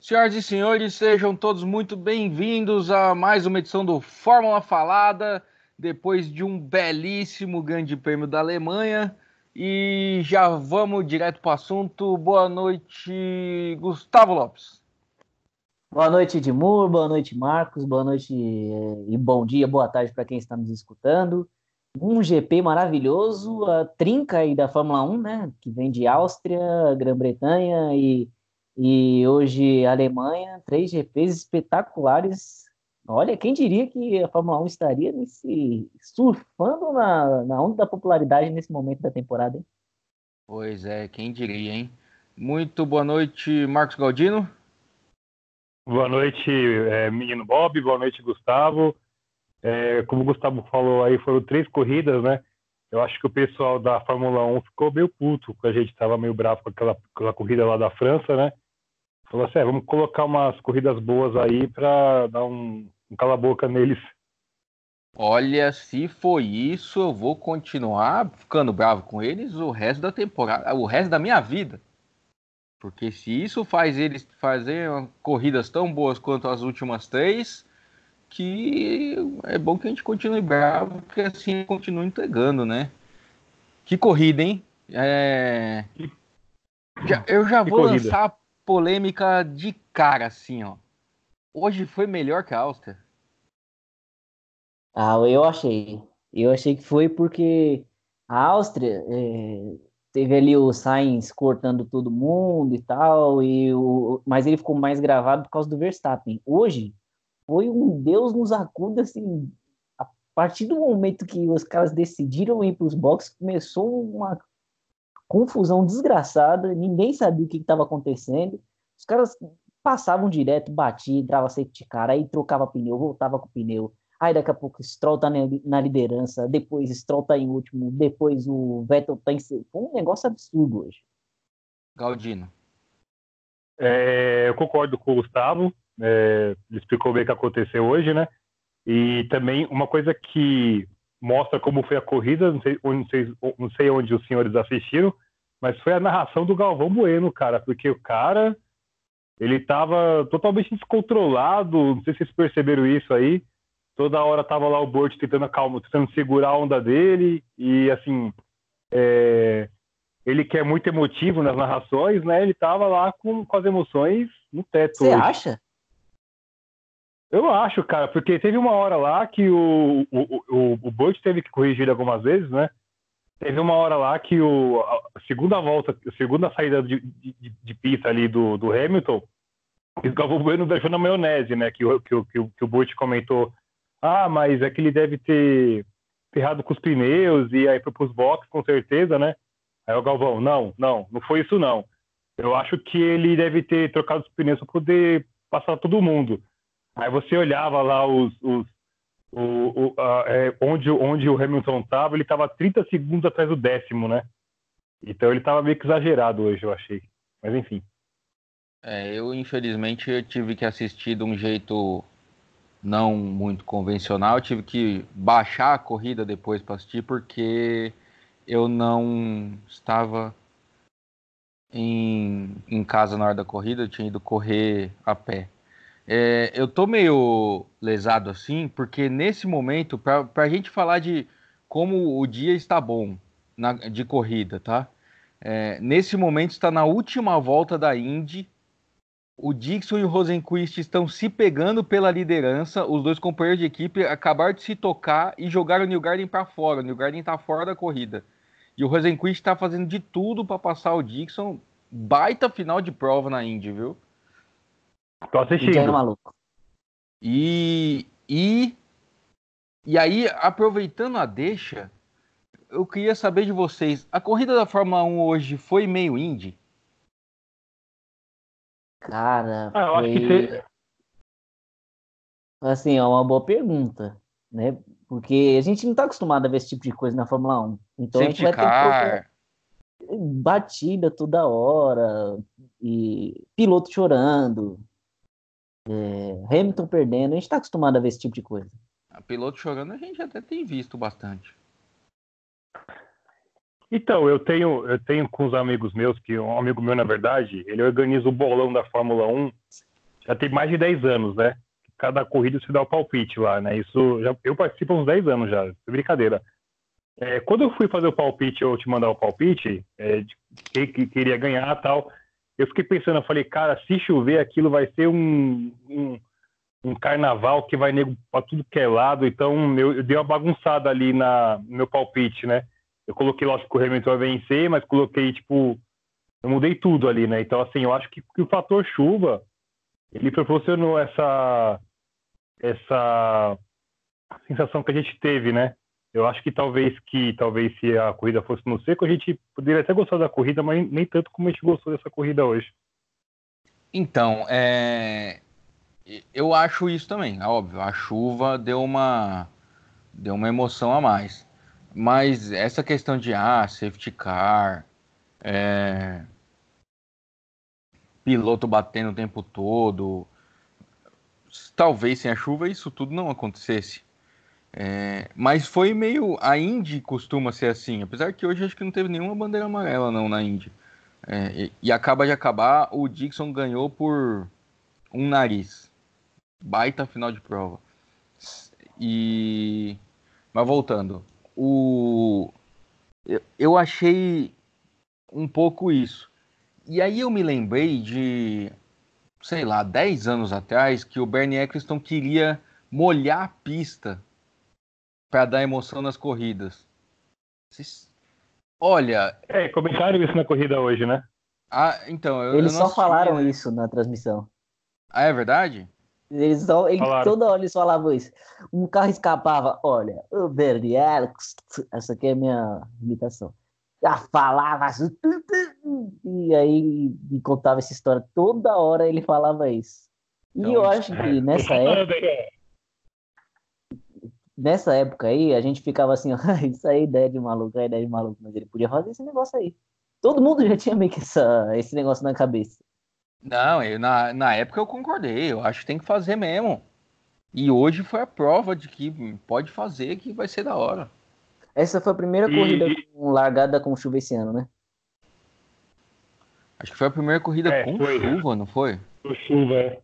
Senhoras e senhores, sejam todos muito bem-vindos a mais uma edição do Fórmula Falada, depois de um belíssimo Grande Prêmio da Alemanha. E já vamos direto para o assunto. Boa noite, Gustavo Lopes. Boa noite, Edmur. Boa noite, Marcos. Boa noite e bom dia, boa tarde para quem está nos escutando. Um GP maravilhoso, a trinca aí da Fórmula 1, né? Que vem de Áustria, Grã-Bretanha e e hoje, Alemanha, três GPs espetaculares. Olha, quem diria que a Fórmula 1 estaria nesse, surfando na, na onda da popularidade nesse momento da temporada, hein? Pois é, quem diria, hein? Muito boa noite, Marcos Galdino. Boa noite, é, menino Bob. Boa noite, Gustavo. É, como o Gustavo falou aí, foram três corridas, né? Eu acho que o pessoal da Fórmula 1 ficou meio puto, porque a gente estava meio bravo com aquela, aquela corrida lá da França, né? Falou assim, é, vamos colocar umas corridas boas aí para dar um, um cala-boca neles. Olha, se foi isso, eu vou continuar ficando bravo com eles o resto da temporada, o resto da minha vida. Porque se isso faz eles fazer corridas tão boas quanto as últimas três, que é bom que a gente continue bravo, porque assim continua entregando, né? Que corrida, hein? É... Já, eu já que vou corrida. lançar polêmica de cara, assim, ó. Hoje foi melhor que a Áustria? Ah, eu achei. Eu achei que foi porque a Áustria é, teve ali o Sainz cortando todo mundo e tal, e o, mas ele ficou mais gravado por causa do Verstappen. Hoje foi um Deus nos acuda, assim, a partir do momento que os caras decidiram ir para os boxes, começou uma confusão desgraçada, ninguém sabia o que estava acontecendo. Os caras passavam direto, batia, entrava safety car, aí trocava pneu, voltava com o pneu. Aí daqui a pouco Stroll tá na liderança, depois Stroll tá em último, depois o Vettel tá em segundo. Um negócio absurdo hoje. Galdino. É, eu concordo com o Gustavo, é, ele explicou bem o que aconteceu hoje, né? E também uma coisa que mostra como foi a corrida, não sei, sei, não sei onde os senhores assistiram, mas foi a narração do Galvão Bueno, cara, porque o cara, ele estava totalmente descontrolado, não sei se vocês perceberam isso aí, toda hora tava lá o Bort tentando acalmar, tentando segurar a onda dele, e assim, é, ele que é muito emotivo nas narrações, né, ele tava lá com, com as emoções no teto. Você acha? Eu acho, cara, porque teve uma hora lá que o, o, o, o Burt teve que corrigir algumas vezes, né? Teve uma hora lá que o, a segunda volta, a segunda saída de, de, de pista ali do, do Hamilton, o Galvão Bueno deixou na maionese, né? Que, o, que, o, que o Burt comentou, ah, mas é que ele deve ter ferrado com os pneus e aí foi pros boxes, com certeza, né? Aí o Galvão, não, não, não foi isso não. Eu acho que ele deve ter trocado os pneus para poder passar todo mundo. Aí você olhava lá os, os o, o, a, é, onde, onde o Hamilton estava, ele estava 30 segundos atrás do décimo, né? Então ele estava meio que exagerado hoje, eu achei. Mas enfim. É, eu infelizmente eu tive que assistir de um jeito não muito convencional. Eu tive que baixar a corrida depois para assistir porque eu não estava em, em casa na hora da corrida. Eu tinha ido correr a pé. É, eu tô meio lesado assim, porque nesse momento, para a gente falar de como o dia está bom na, de corrida, tá? É, nesse momento está na última volta da Indy. O Dixon e o Rosenquist estão se pegando pela liderança. Os dois companheiros de equipe acabaram de se tocar e jogaram o New Garden para fora. O New Garden está fora da corrida. E o Rosenquist está fazendo de tudo para passar o Dixon. Baita final de prova na Indy, viu? Tô assistindo. maluco. E, e, e aí, aproveitando a deixa, eu queria saber de vocês, a corrida da Fórmula 1 hoje foi meio indie? Cara, ah, foi... Que... Assim, é uma boa pergunta, né? Porque a gente não tá acostumado a ver esse tipo de coisa na Fórmula 1. Então Sempre a gente vai car. ter batida toda hora e piloto chorando, é, Hamilton perdendo, a gente está acostumado a ver esse tipo de coisa. A piloto chorando a gente até tem visto bastante. Então, eu tenho, eu tenho com os amigos meus, que um amigo meu, na verdade, ele organiza o bolão da Fórmula 1 já tem mais de 10 anos, né? Cada corrida se dá o palpite lá, né? Isso já, eu participo há uns 10 anos já, brincadeira. É, quando eu fui fazer o palpite, ou te mandar o palpite, é, de quem que queria ganhar tal, eu fiquei pensando, eu falei, cara, se chover aquilo vai ser um, um, um carnaval que vai nego pra tudo que é lado, então eu, eu dei uma bagunçada ali na, no meu palpite, né? Eu coloquei, lógico, que o Hamilton vai vencer, mas coloquei, tipo, eu mudei tudo ali, né? Então, assim, eu acho que, que o fator chuva, ele proporcionou essa, essa sensação que a gente teve, né? Eu acho que talvez que talvez se a corrida fosse no seco, a gente poderia até gostar da corrida, mas nem tanto como a gente gostou dessa corrida hoje. Então, é... eu acho isso também, é óbvio. A chuva deu uma deu uma emoção a mais. Mas essa questão de ah, safety car, é... piloto batendo o tempo todo, talvez sem a chuva isso tudo não acontecesse. É, mas foi meio. A Indy costuma ser assim, apesar que hoje acho que não teve nenhuma bandeira amarela não na Indy. É, e, e, acaba de acabar, o Dixon ganhou por um nariz. Baita final de prova. E. Mas voltando. O. Eu, eu achei um pouco isso. E aí eu me lembrei de. Sei lá, 10 anos atrás, que o Bernie Eccleston queria molhar a pista para dar emoção nas corridas. Vocês... Olha. É, comentaram isso na corrida hoje, né? Ah, então. Eu, eles eu só assisti, falaram né? isso na transmissão. Ah, é verdade? Eles só, ele, toda hora eles falavam isso. Um carro escapava, olha, o Bernie essa aqui é a minha imitação. Já falava assim, e aí e contava essa história. Toda hora ele falava isso. E então, eu acho que é, nessa época nessa época aí, a gente ficava assim, isso aí é ideia de maluco, é ideia de maluco, mas ele podia fazer esse negócio aí. Todo mundo já tinha meio que essa, esse negócio na cabeça. Não, eu, na, na época eu concordei, eu acho que tem que fazer mesmo. E hoje foi a prova de que pode fazer, que vai ser da hora. Essa foi a primeira e... corrida com largada com chuva esse ano, né? Acho que foi a primeira corrida é, com foi. chuva, não foi? Com chuva, é.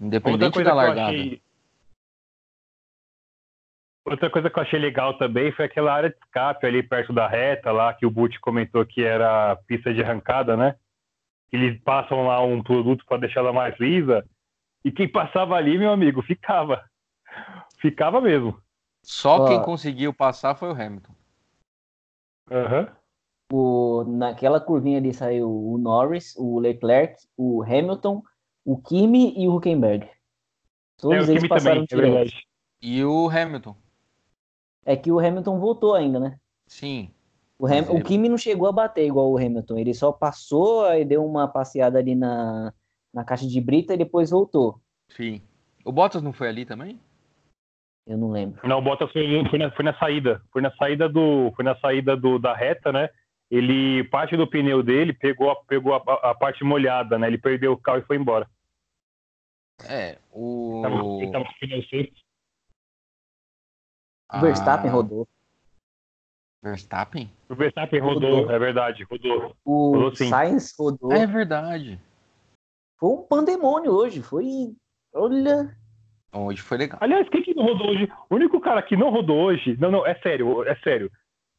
Independente da largada. Achei, Outra coisa que eu achei legal também foi aquela área de escape ali perto da reta lá, que o Butch comentou que era pista de arrancada, né? Eles passam lá um produto para deixar ela mais lisa. E quem passava ali, meu amigo, ficava. Ficava mesmo. Só quem conseguiu passar foi o Hamilton. Uhum. O, naquela curvinha ali saiu o Norris, o Leclerc, o Hamilton, o Kimi e o Huckenberg. Todos é, eles passaram também, é E o Hamilton é que o Hamilton voltou ainda, né? Sim. O, Ham... o Kimi não chegou a bater igual o Hamilton, ele só passou e deu uma passeada ali na, na caixa de brita e depois voltou. Sim. O Bottas não foi ali também? Eu não lembro. Não, o Bottas foi, foi, na, foi na saída. Foi na saída do. Foi na saída do, da reta, né? Ele, parte do pneu dele pegou, pegou a, a parte molhada, né? Ele perdeu o carro e foi embora. É, o. Ele tava com o pneu seco. O Verstappen ah. rodou. Verstappen? O Verstappen rodou, rodou. é verdade, rodou. O rodou, Sainz rodou. É verdade. Foi um pandemônio hoje, foi... Olha... Hoje foi legal. Aliás, quem que não rodou hoje? O único cara que não rodou hoje... Não, não, é sério, é sério.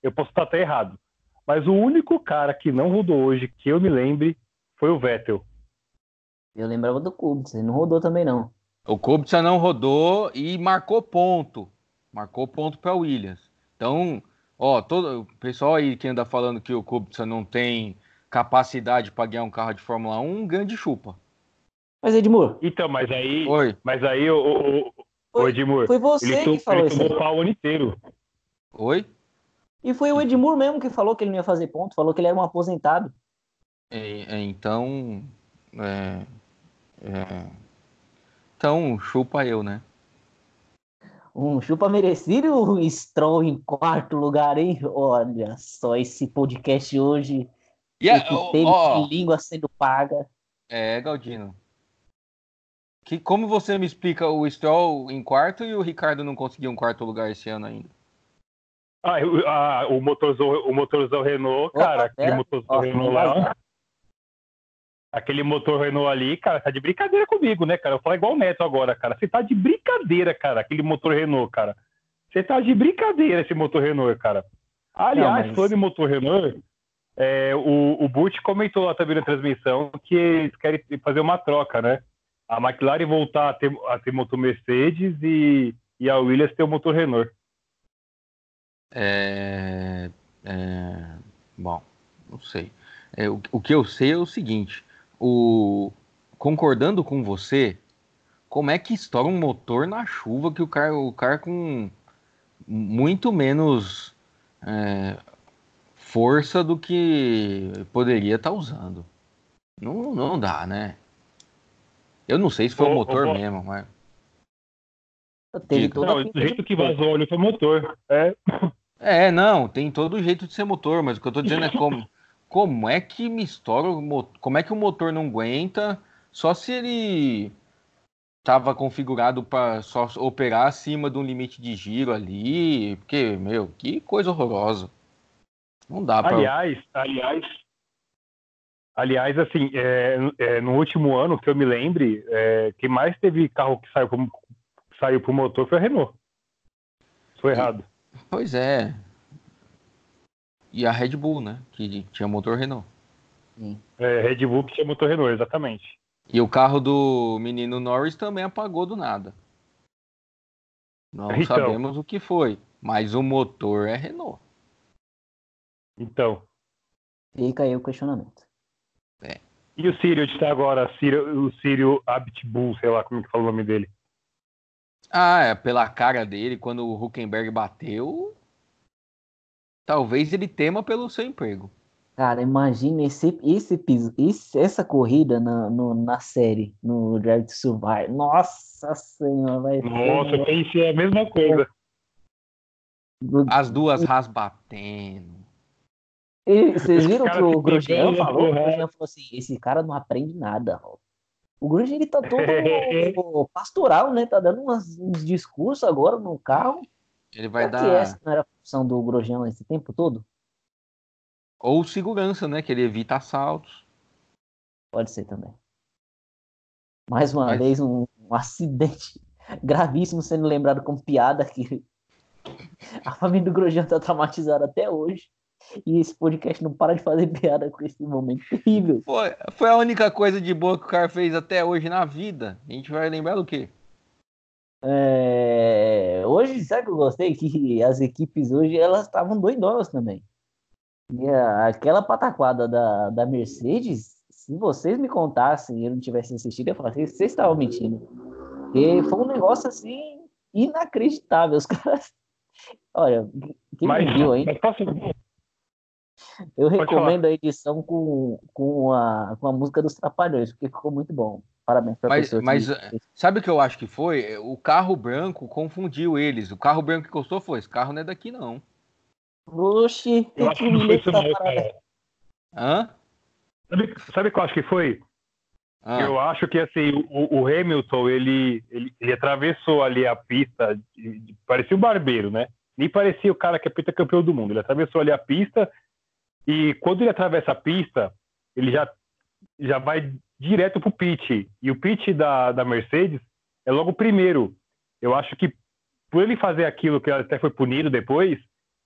Eu posso estar até errado. Mas o único cara que não rodou hoje, que eu me lembre, foi o Vettel. Eu lembrava do Kubica, ele não rodou também não. O Kubica não rodou e marcou ponto. Marcou ponto para Williams. Então, ó, todo o pessoal aí que anda falando que o Kubica não tem capacidade para ganhar um carro de Fórmula 1, um grande chupa. Mas Edmur. Então, mas aí, Oi. mas aí o, o, o, o Edmur, foi você ele que falou ele tomou pau o ano inteiro. Oi? E foi o Edmur mesmo que falou que ele não ia fazer ponto, falou que ele era um aposentado. É, é, então, é, é, então chupa eu, né? Um chupa merecido o Stroll em quarto lugar, hein? Olha só esse podcast hoje. Yeah, que teve oh, língua sendo paga. É, Galdino. Que, como você me explica o Stroll em quarto e o Ricardo não conseguiu um quarto lugar esse ano ainda? Ah, ah o motorzão, o motorzão Renault, cara, aquele motorzão Renault lá. Aquele motor Renault ali, cara, tá de brincadeira comigo, né, cara? Eu falo igual o Neto agora, cara. Você tá de brincadeira, cara, aquele motor Renault, cara. Você tá de brincadeira esse motor Renault, cara. Aliás, mas... falando em motor Renault, é, o, o Butch comentou lá também na transmissão que eles querem fazer uma troca, né? A McLaren voltar a ter, a ter motor Mercedes e, e a Williams ter o motor Renault. É, é, bom, não sei. É, o, o que eu sei é o seguinte: o, concordando com você, como é que estoura um motor na chuva que o cara, o cara com muito menos é, força do que poderia estar tá usando. Não, não dá, né? Eu não sei se foi o motor mesmo, mas. Tem todo não, o jeito que vazou óleo foi motor. É. é, não, tem todo jeito de ser motor, mas o que eu tô dizendo é como, como é que me estoura o motor, como é que o motor não aguenta só se ele estava configurado para só operar acima de um limite de giro ali, porque, meu, que coisa horrorosa. Não dá para. Aliás, aliás, aliás, assim, é, é, no último ano que eu me lembre, é, quem mais teve carro que saiu pro, saiu pro motor foi a Renault. Foi errado. Pois é. E a Red Bull, né? Que tinha motor Renault. É, Red Bull que tinha motor Renault, exatamente. E o carro do menino Norris também apagou do nada. Não então, sabemos o que foi, mas o motor é Renault. Então. Fica aí o questionamento. É. E o Sírio está agora, o Sírio Abitbull, sei lá como que fala o nome dele. Ah, é, pela cara dele, quando o Huckenberg bateu, talvez ele tema pelo seu emprego. Cara, imagina esse, esse, esse essa corrida na, no, na série, no Drive to Survive. Nossa senhora, vai Nossa, eu pensei a mesma coisa. As duas ras batendo. E vocês viram que o Grosjean falou? O Grosjean falou assim: esse cara não aprende nada. O Grosjean ele tá todo pastoral, né? Tá dando umas, uns discursos agora no carro. Ele vai dar. Que essa não era a função do Grosjean esse tempo todo? Ou segurança, né? Que ele evita assaltos. Pode ser também. Mais uma Mas... vez, um, um, acidente gravíssimo sendo lembrado como piada que a família do Grosjean tá traumatizada até hoje. E esse podcast não para de fazer piada com esse momento terrível. Foi, foi a única coisa de boa que o cara fez até hoje na vida. A gente vai lembrar do quê? É... Hoje, sabe que eu gostei? Que as equipes hoje, elas estavam doidonas também. E aquela pataquada da, da Mercedes, se vocês me contassem e eu não tivesse assistido, eu falaria, vocês estavam mentindo. Porque foi um negócio assim inacreditável. Os caras. Olha, quem mas, viu. Mas posso... Eu recomendo a edição com, com, a, com a música dos Trapalhões, porque ficou muito bom. Parabéns para Mas, mas que... sabe o que eu acho que foi? O carro branco confundiu eles. O carro branco que custou foi: esse carro não é daqui, não. Oxi, tem que me Hã? Sabe, sabe o que eu acho que foi? Ah. Eu acho que assim, o, o Hamilton, ele, ele, ele, atravessou ali a pista, de, de, parecia um barbeiro, né? Nem parecia o cara que é campeão do mundo. Ele atravessou ali a pista e quando ele atravessa a pista, ele já, já vai direto pro pit. E o pit da, da Mercedes é logo o primeiro. Eu acho que por ele fazer aquilo que até foi punido depois,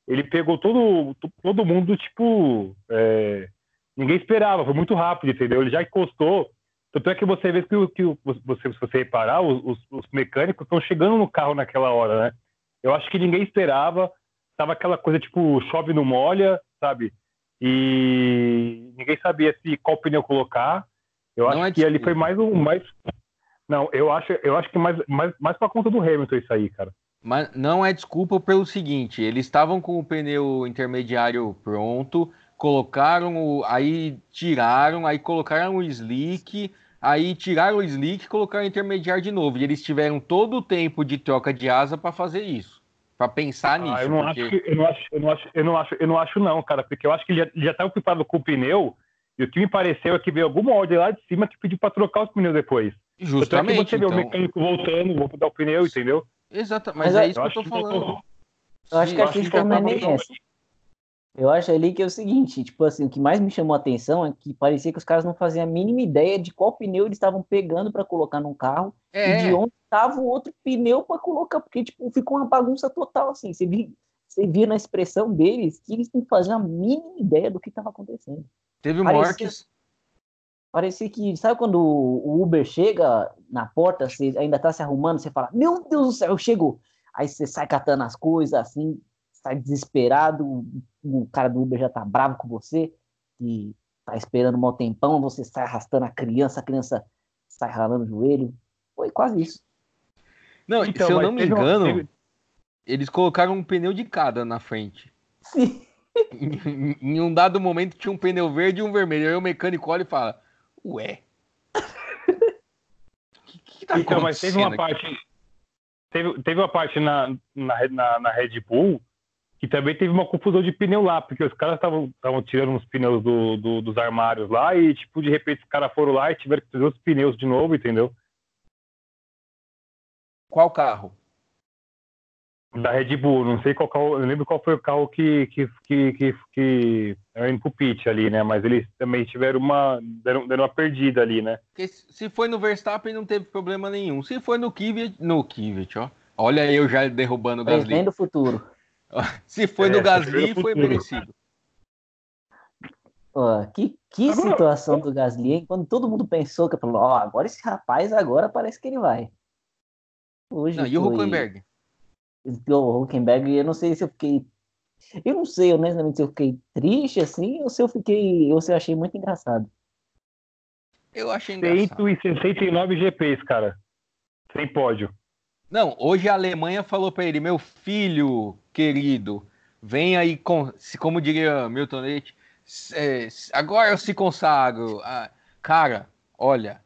ele pegou todo, todo mundo, tipo. É, ninguém esperava, foi muito rápido, entendeu? Ele já encostou. Tanto é que você vê que, que você, se você reparar, os, os mecânicos estão chegando no carro naquela hora, né? Eu acho que ninguém esperava. Tava aquela coisa tipo, chove no molha, sabe? E ninguém sabia se qual pneu colocar. Eu acho é que ali foi mais um. Mais... Não, eu acho, eu acho que mais, mais, mais pra conta do Hamilton isso aí, cara. Mas não é desculpa pelo seguinte, eles estavam com o pneu intermediário pronto, colocaram o, aí tiraram, aí colocaram o slick, aí tiraram o slick e colocaram o intermediário de novo. E eles tiveram todo o tempo de troca de asa para fazer isso, para pensar ah, nisso. Eu não, porque... acho que, eu, não acho, eu, não acho, eu, não acho, eu não acho não, cara, porque eu acho que ele já estava ocupado com o pneu e o que me pareceu é que veio alguma ordem lá de cima que pediu para trocar os pneus depois. Justamente. Então, é que você então... vê o mecânico voltando, vou mudar o pneu, entendeu? Exato, mas, mas é isso que eu tô falando. Eu acho que a questão não é nem essa. Eu acho ali que é o seguinte, tipo assim, o que mais me chamou a atenção é que parecia que os caras não faziam a mínima ideia de qual pneu eles estavam pegando para colocar num carro É. e de onde estava o outro pneu para colocar, porque tipo, ficou uma bagunça total assim. Você via, você via na expressão deles que eles não faziam a mínima ideia do que estava acontecendo. Teve Parecia- mortes. Parecia que, sabe quando o Uber chega na porta, você ainda tá se arrumando, você fala, meu Deus do céu, chegou. Aí você sai catando as coisas, assim, sai desesperado, o cara do Uber já tá bravo com você, e tá esperando um mau tempão, você sai arrastando a criança, a criança sai ralando o joelho. Foi quase isso. Não, Então, se eu não me uma- engano, teve- eles colocaram um pneu de cada na frente. Sim. Em, em um dado momento tinha um pneu verde e um vermelho. Aí o mecânico olha e fala: Ué. O que, que tá Então, mas teve uma acontecendo aqui?" parte. Teve, teve uma parte na, na, na, na Red Bull que também teve uma confusão de pneu lá, porque os caras estavam tirando uns pneus do, do- dos armários lá e, tipo, de repente os caras foram lá e tiveram que trazer os pneus de novo, entendeu? Qual carro? Da Red Bull, não sei qual carro, eu não lembro qual foi o carro que, que, que, que, que era indo pro pit ali, né? Mas eles também tiveram uma, deram, deram uma perdida ali, né? Porque se foi no Verstappen não teve problema nenhum. Se foi no Kvyat, no Kvyat, ó. Olha eu já derrubando o Gasly. Prevendo o futuro. Se foi É, no Gasly, foi foi merecido. Ó, que, que Agora- situação do Gasly, hein? Quando todo mundo pensou que falou, ó, agora esse rapaz agora parece que ele vai. Hoje Não, e o foi- Huckenberg? O Huckenberg, eu não sei se eu fiquei. Eu não sei, honestamente, se eu fiquei triste assim, ou se eu fiquei. ou se eu achei muito engraçado. Eu achei engraçado. 169 GPs, cara. Sem pódio. Não, hoje a Alemanha falou pra ele, meu filho querido, vem aí, com, se, como diria Milton Leite, é, agora eu se consagro. Ah, cara, olha,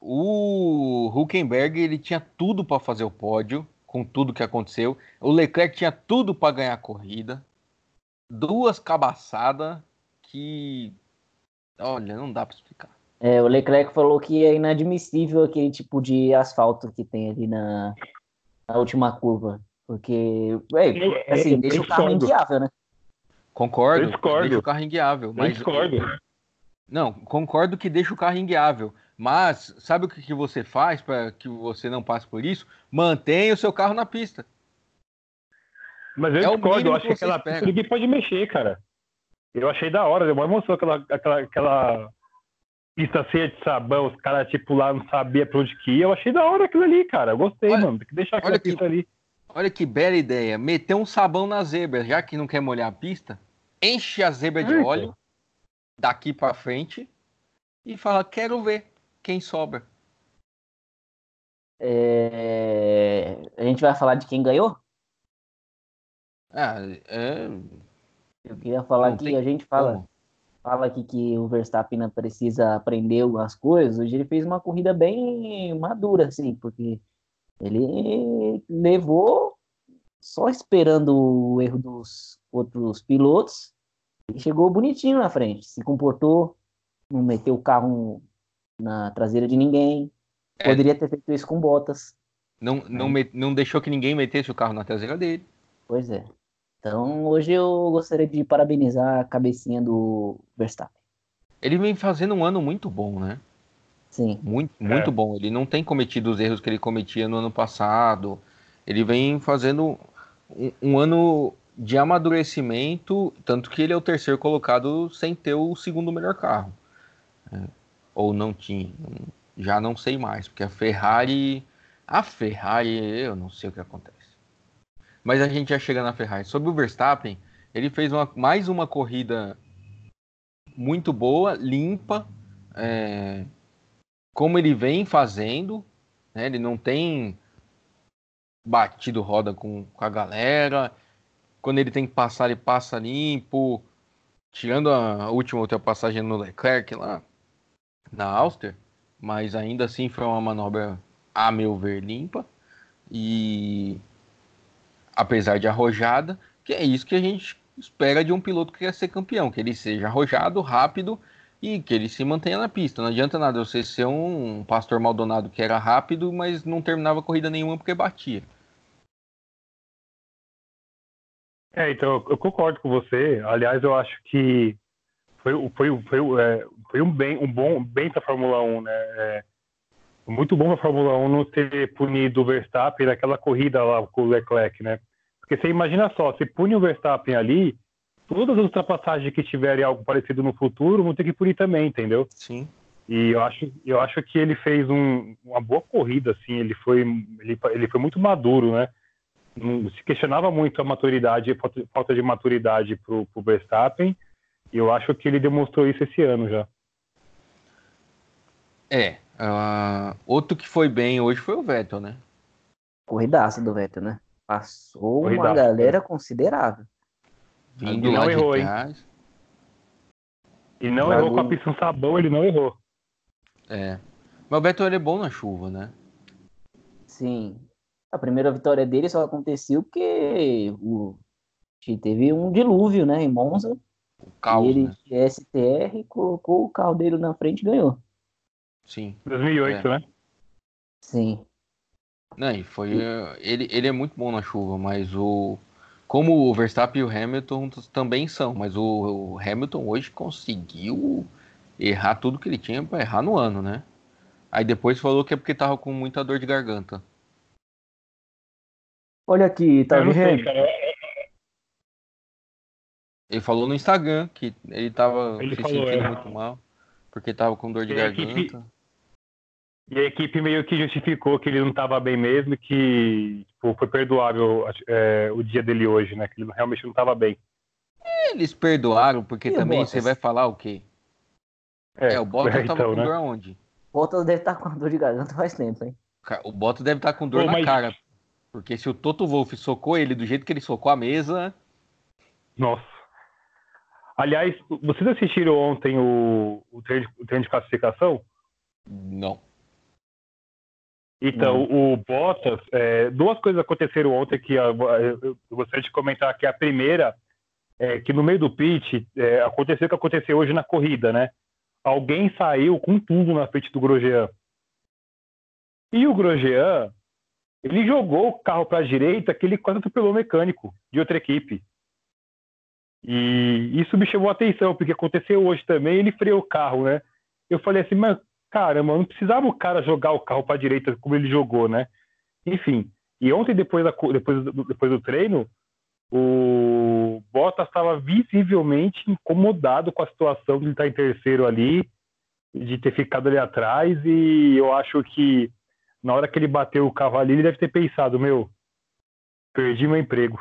o Huckenberg ele tinha tudo pra fazer o pódio, com tudo que aconteceu. O Leclerc tinha tudo pra ganhar a corrida. Duas cabaçadas que, olha, não dá pra explicar. É, o Leclerc falou que é inadmissível aquele tipo de asfalto que tem ali na, na última curva. Porque, ué, assim, eu deixa o carro inguiável, né? Concordo, Eu discordo. deixa o carro inguiável. Eu Mas discordo. Não, concordo que deixa o carro inguiável. Mas sabe o que, que você faz para que você não passe por isso? Mantenha o seu carro na pista. Mas eu É discordo, eu acho que que aquela espera. pista ninguém pode mexer, cara. Eu achei da hora, deu uma emoção aquela, aquela, aquela pista cheia de sabão, os caras, tipo, lá não sabia pra onde que ia. Eu achei da hora aquilo ali, cara. Eu gostei, Olha- mano. Tem que deixar aquela que- pista ali. Olha que bela ideia. Meter um sabão na zebra, já que não quer molhar a pista, enche a zebra de É, óleo daqui para frente e fala: quero ver quem sobra. É, A gente vai falar de quem ganhou? Ah, é. Eu queria falar Não que tem a gente fala, fala aqui que o Verstappen precisa aprender algumas coisas. Hoje ele fez uma corrida bem madura, assim, porque ele levou só esperando o erro dos outros pilotos e chegou bonitinho na frente. Se comportou, não meteu o carro na traseira de ninguém. É. Poderia ter feito isso com botas. Não, não, me- não deixou que ninguém metesse o carro na traseira dele. Pois é. Então, hoje eu gostaria de parabenizar a cabecinha do Verstappen. Ele vem fazendo um ano muito bom, né? Sim. Muito, muito bom. Ele não tem cometido os erros que ele cometia no ano passado. Ele vem fazendo um, um ano de amadurecimento, tanto que ele é o terceiro colocado sem ter o segundo melhor carro. É, ou não tinha. Já não sei mais, porque a Ferrari. A Ferrari, eu não sei o que acontece. Mas a gente já chega na Ferrari. Sobre o Verstappen, ele fez uma- mais uma corrida muito boa, limpa. é, como ele vem fazendo, né? Ele não tem batido roda com, com a galera. Quando ele tem que passar, ele passa limpo. Tirando a última ultrapassagem no Leclerc lá na Áustria, mas ainda assim foi uma manobra, a meu ver, limpa. E apesar de arrojada, que é isso que a gente espera de um piloto que quer ser campeão, que ele seja arrojado, rápido e que ele se mantenha na pista. Não adianta nada você ser um pastor Maldonado que era rápido, mas não terminava corrida nenhuma porque batia. É, então eu concordo com você. Aliás, eu acho que foi, foi, foi, é, foi um bem, um bom bem para a Fórmula 1, né? É, muito bom para a Fórmula 1 não ter punido o Verstappen naquela corrida lá com o Leclerc, né? Porque você imagina só, se pune o Verstappen ali, todas as ultrapassagens que tiverem algo parecido no futuro vão ter que punir também, entendeu? Sim. E eu acho, eu acho que ele fez um, uma boa corrida, assim, ele foi, ele, ele foi muito maduro, né? Se questionava muito a maturidade, a falta de maturidade para o Verstappen, e eu acho que ele demonstrou isso esse ano já. É, uh, outro que foi bem hoje foi o Vettel, né? Corridaça do Vettel, né? Passou Corridaça, uma galera né? considerável. Vindo lá não errou, hein? E não errou com a pista sabão, ele não errou. É. Mas o Vettel é bom na chuva, né? Sim. A primeira vitória dele só aconteceu porque o... teve um dilúvio, né, em Monza. O caos, e ele, né? de STR, colocou o carro dele na frente e ganhou. Sim. 2008, é. né? Sim. Não, e foi. Ele, ele é muito bom na chuva, mas o. Como o Verstappen e o Hamilton também são, mas o, o Hamilton hoje conseguiu errar tudo que ele tinha para errar no ano, né? Aí depois falou que é porque tava com muita dor de garganta. Olha aqui, tá vendo? Ele falou no Instagram que ele tava ele se falou, sentindo é. muito mal, porque tava com dor de e garganta. A equipe, e a equipe meio que justificou que ele não tava bem mesmo, que tipo, foi perdoável é, o dia dele hoje, né? Que ele realmente não tava bem. Eles perdoaram, porque e também você vai falar o quê? É, é o Bottas então, tava com né? dor aonde? O Bottas deve estar tá com dor de garganta faz tempo, hein? O Bottas deve estar tá com dor Pô, na mas... cara. Porque se o Toto Wolff socou ele do jeito que ele socou a mesa. Nossa. Aliás, vocês assistiram ontem o, o, treino, o treino de classificação? Não. Então, Não. o Bottas, é, duas coisas aconteceram ontem que eu, eu, gostaria de comentar que a primeira é que no meio do pit é, aconteceu o que aconteceu hoje na corrida, né? Alguém saiu com tudo na frente do Grosjean. E o Grosjean, ele jogou o carro para a direita que ele quase atropelou o mecânico de outra equipe. E isso me chamou a atenção, porque aconteceu hoje também, ele freou o carro, né? Eu falei assim, mas caramba, não precisava o cara jogar o carro para a direita como ele jogou, né? Enfim, e ontem, depois, da, depois, do, depois do treino, o Bottas estava visivelmente incomodado com a situação de estar em terceiro ali, de ter ficado ali atrás, e eu acho que na hora que ele bateu o carro ali, ele deve ter pensado, meu, perdi meu emprego.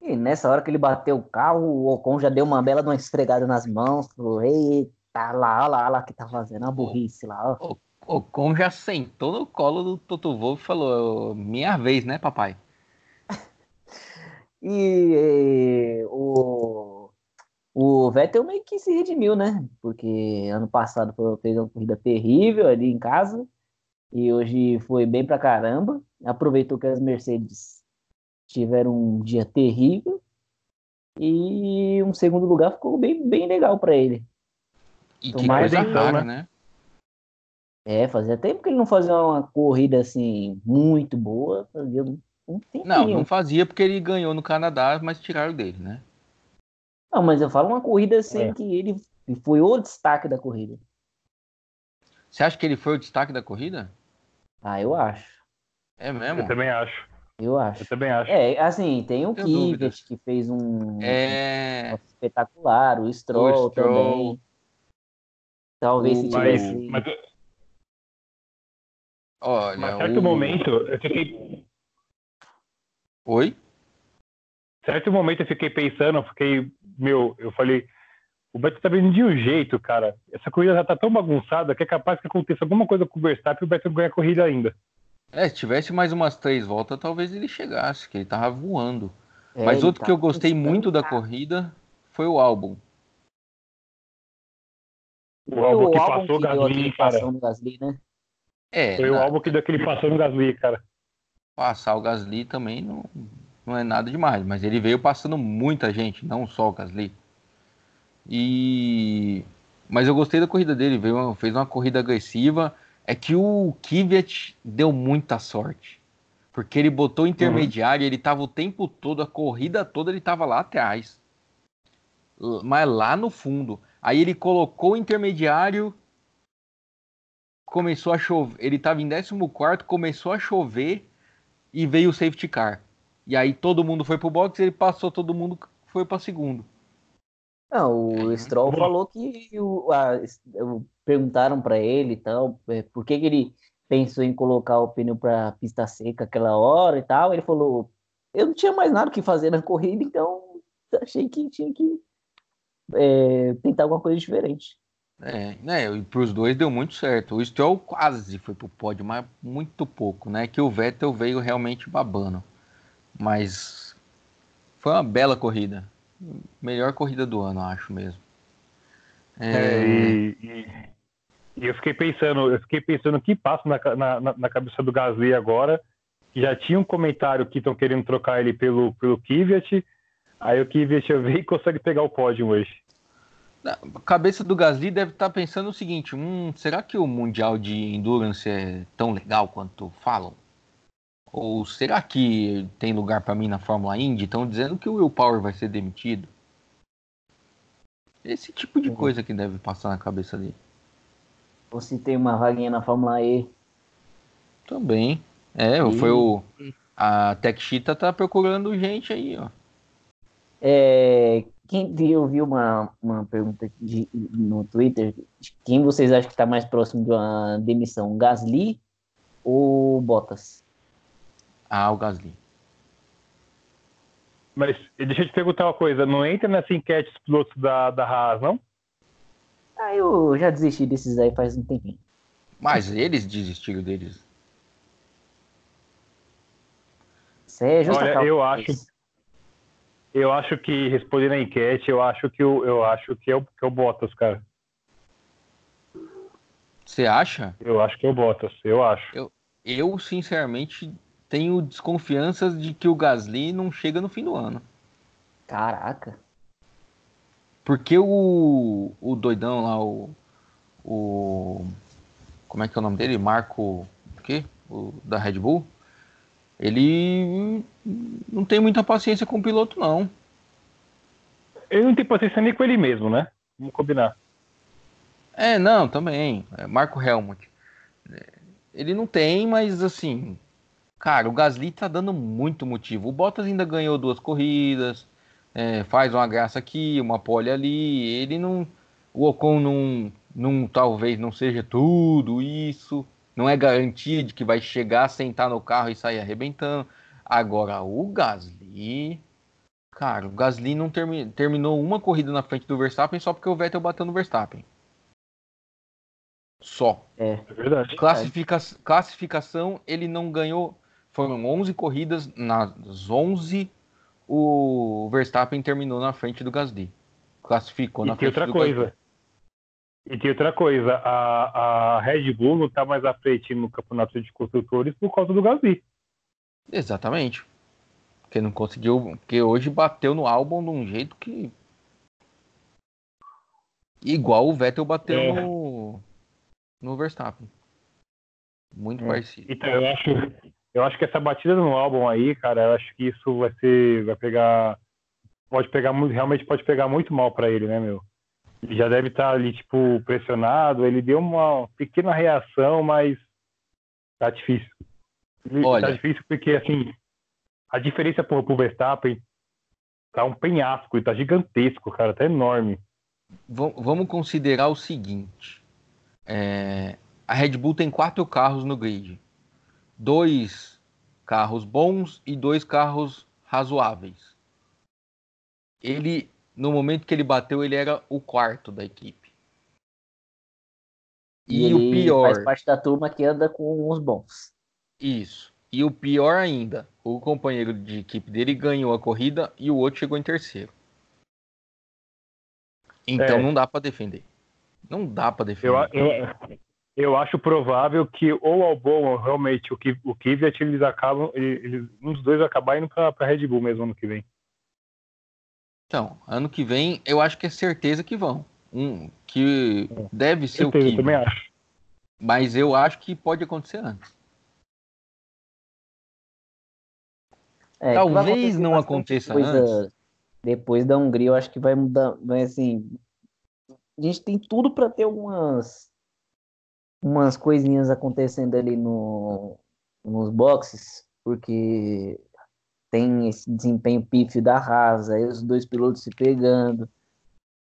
E nessa hora que ele bateu o carro, o Ocon já deu uma bela de uma esfregada nas mãos, falou, eita, lá, lá, lá que tá fazendo a burrice lá. O Ocon já sentou no colo do Toto Wolff e falou, minha vez, né, papai? e, e o, o Vettel meio que se redimiu, né? Porque ano passado fez uma corrida terrível ali em casa, e hoje foi bem pra caramba. Aproveitou que as Mercedes tiveram um dia terrível e um segundo lugar ficou bem, bem legal para ele. E que mais coisa rara, né? É, fazia tempo que ele não fazia uma corrida assim muito boa, fazia um Não, não fazia porque ele ganhou no Canadá, mas tiraram dele, né? Não, mas eu falo uma corrida assim é. que ele foi o destaque da corrida. Você acha que ele foi o destaque da corrida? Ah, eu acho. É mesmo? Eu também acho. Eu acho. Eu também acho. É, assim, tem o Kivet, que fez um, é... um espetacular, o Stroll, o Stroll. também. Talvez o... se tivesse. Mas, mas... Olha, mas certo o... momento, eu fiquei. Oi? Certo momento eu fiquei pensando, eu fiquei, meu, eu falei, o Beto tá vindo de um jeito, cara. Essa corrida já tá tão bagunçada que é capaz que aconteça alguma coisa com o Verstappen e o Beto ganha a corrida ainda. É, se tivesse mais umas três voltas, talvez ele chegasse, que ele tava voando. É, Mas outro tá que eu gostei muito da corrida foi o álbum. O álbum que passou o Gasly, cara. Gasly, né? É, foi na... o álbum que deu aquele passou no Gasly, cara. Passar o Gasly também não, não é nada demais, mas ele veio passando muita gente, não só o Gasly. E mas eu gostei da corrida dele, veio, fez uma corrida agressiva. É que o Kvyat deu muita sorte. Porque ele botou intermediário, uhum. ele tava o tempo todo, a corrida toda, ele tava lá atrás. Mas lá no fundo. Aí ele colocou o intermediário, começou a chover. Ele tava em 14, começou a chover e veio o safety car. E aí todo mundo foi pro box, ele passou, todo mundo foi para segundo. Não, o Stroll falou que o, a, perguntaram para ele e tal, é, por que, que ele pensou em colocar o pneu para pista seca aquela hora e tal. Ele falou: eu não tinha mais nada que fazer na corrida, então achei que tinha que é, tentar alguma coisa diferente. É, né, e para os dois deu muito certo. O Stroll quase foi pro pódio, mas muito pouco, né? Que o Vettel veio realmente babando. Mas foi uma bela corrida. Melhor corrida do ano, acho mesmo. É... É, e, e, e, eu fiquei pensando, eu fiquei pensando o que passa na, na, na cabeça do Gasly agora. Já tinha um comentário que estão querendo trocar ele pelo, pelo Kvyat. Aí o Kvyat veio e consegue pegar o pódio hoje. A cabeça do Gasly deve estar tá pensando o seguinte: hum, será que o Mundial de Endurance é tão legal quanto falam? Ou será que tem lugar para mim na Fórmula Indy? Estão dizendo que o Will Power vai ser demitido. Esse tipo de uhum. coisa que deve passar na cabeça dele. Ou se tem uma vaguinha na Fórmula E. Também. É, e... foi o. A Tech Cheetah tá procurando gente aí, ó. É, quem eu vi uma, uma pergunta de, no Twitter, quem vocês acham que está mais próximo de uma demissão, Gasly ou Bottas? Ah, o Gasly. Mas deixa eu te perguntar uma coisa, não entra nessa enquete dos pilotos da, da Haas, não? Ah, eu já desisti desses aí faz um tempinho. Mas eles desistiram deles. Isso é justa Olha, eu acho, eu acho que respondendo a enquete, eu acho que o, eu acho que é o, que é o Bottas, cara. Você acha? Eu acho que é o Bottas, eu acho. Eu, eu sinceramente tenho desconfianças de que o Gasly não chega no fim do ano. Caraca. Porque o, o doidão lá, o, o. Como é que é o nome dele? Marco. O quê? O, da Red Bull? Ele não tem muita paciência com o piloto, não. Ele não tem paciência nem com ele mesmo, né? Vamos combinar. É, não, também. É Marco Helmut. Ele não tem, mas assim, Cara, o Gasly tá dando muito motivo. O Bottas ainda ganhou duas corridas, é, faz uma graça aqui, uma pole ali. Ele não. O Ocon não, não. Talvez não seja tudo isso. Não é garantia de que vai chegar, sentar no carro e sair arrebentando. Agora, o Gasly. Cara, o Gasly não termi, terminou uma corrida na frente do Verstappen só porque o Vettel bateu no Verstappen. Só. É, é verdade. Classifica, classificação, ele não ganhou foram 11 corridas, nas 11 o Verstappen terminou na frente do Gasly. Classificou na e frente outra do coisa. Gasly. E tem outra coisa, a, a Red Bull não está mais à frente no campeonato de construtores por causa do Gasly. Exatamente. Porque não conseguiu. Porque hoje bateu no álbum de um jeito que. Igual o Vettel bateu é. no, no Verstappen. Muito é. parecido. Então, eu acho, eu acho que essa batida no álbum aí, cara, eu acho que isso vai ser, vai pegar, pode pegar muito, realmente pode pegar muito mal para ele, né, meu? Ele já deve estar tá ali, tipo, pressionado. Ele deu uma pequena reação, mas tá difícil. Olha, tá difícil porque, assim, a diferença pro, pro Verstappen tá um penhasco, e tá gigantesco, cara, tá enorme. V vamos considerar o seguinte: é, a Red Bull tem quatro carros no grid dois carros bons e dois carros razoáveis. Ele, no momento que ele bateu, ele era o quarto da equipe. E, e o pior. Faz parte da turma que anda com os bons. Isso. E o pior ainda, o companheiro de equipe dele ganhou a corrida e o outro chegou em terceiro. Então é. não dá para defender. Não dá para defender. Eu, eu, eu acho provável que ou Albon ou realmente o, o Kvyat eles acabam, eles, um dos dois acabar indo para a Red Bull mesmo ano que vem. Então, ano que vem eu acho que é certeza que vão. Um, que é. deve ser certeza, o Kvyat. Eu também acho. Mas eu acho que pode acontecer antes. É, Talvez não aconteça depois antes. Da, depois da Hungria, eu acho que vai mudar. Vai assim. A gente tem tudo para ter algumas umas coisinhas acontecendo ali no, nos boxes, porque tem esse desempenho pífio da Haas, aí os dois pilotos se pegando.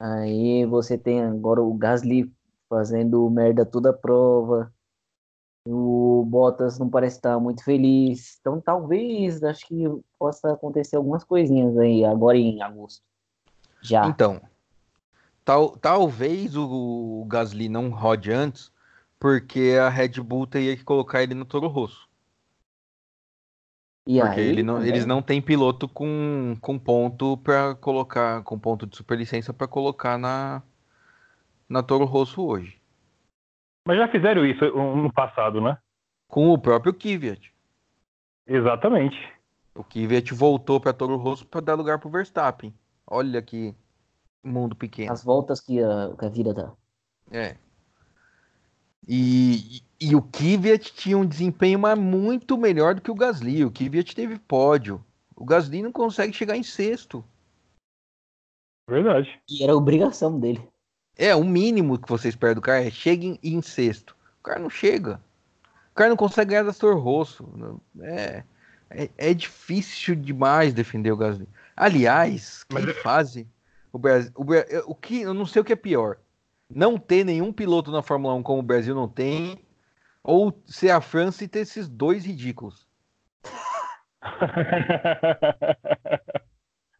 Aí você tem agora o Gasly fazendo merda toda a prova. O Bottas não parece estar muito feliz. Então talvez, acho que possa acontecer algumas coisinhas aí agora em agosto. Já. Então, tal, talvez o, o Gasly não rode antes, porque a Red Bull teria que colocar ele no Toro Rosso. E Porque aí, ele não- eles não têm piloto com, com ponto para colocar, com ponto de superlicença para colocar na, na Toro Rosso hoje. Mas já fizeram isso no passado, né? Com o próprio Kvyat. Exatamente. O Kvyat voltou para Toro Rosso para dar lugar pro Verstappen. Olha que mundo pequeno. as voltas que a, que a vida dá. É. E, e, o Kvyat tinha um desempenho mas muito melhor do que o Gasly. O Kvyat teve pódio. O Gasly não consegue chegar em sexto. Verdade. E era obrigação dele. É, o mínimo que você espera do cara é chegue em, em sexto. O cara não chega. O cara não consegue ganhar da Toro Rosso. É, é, é difícil demais defender o Gasly. Aliás, que Mas- fase o Brasil. O, o que, eu não sei o que é pior. Não ter nenhum piloto na Fórmula 1 como o Brasil não tem, ou ser a França e ter esses dois ridículos.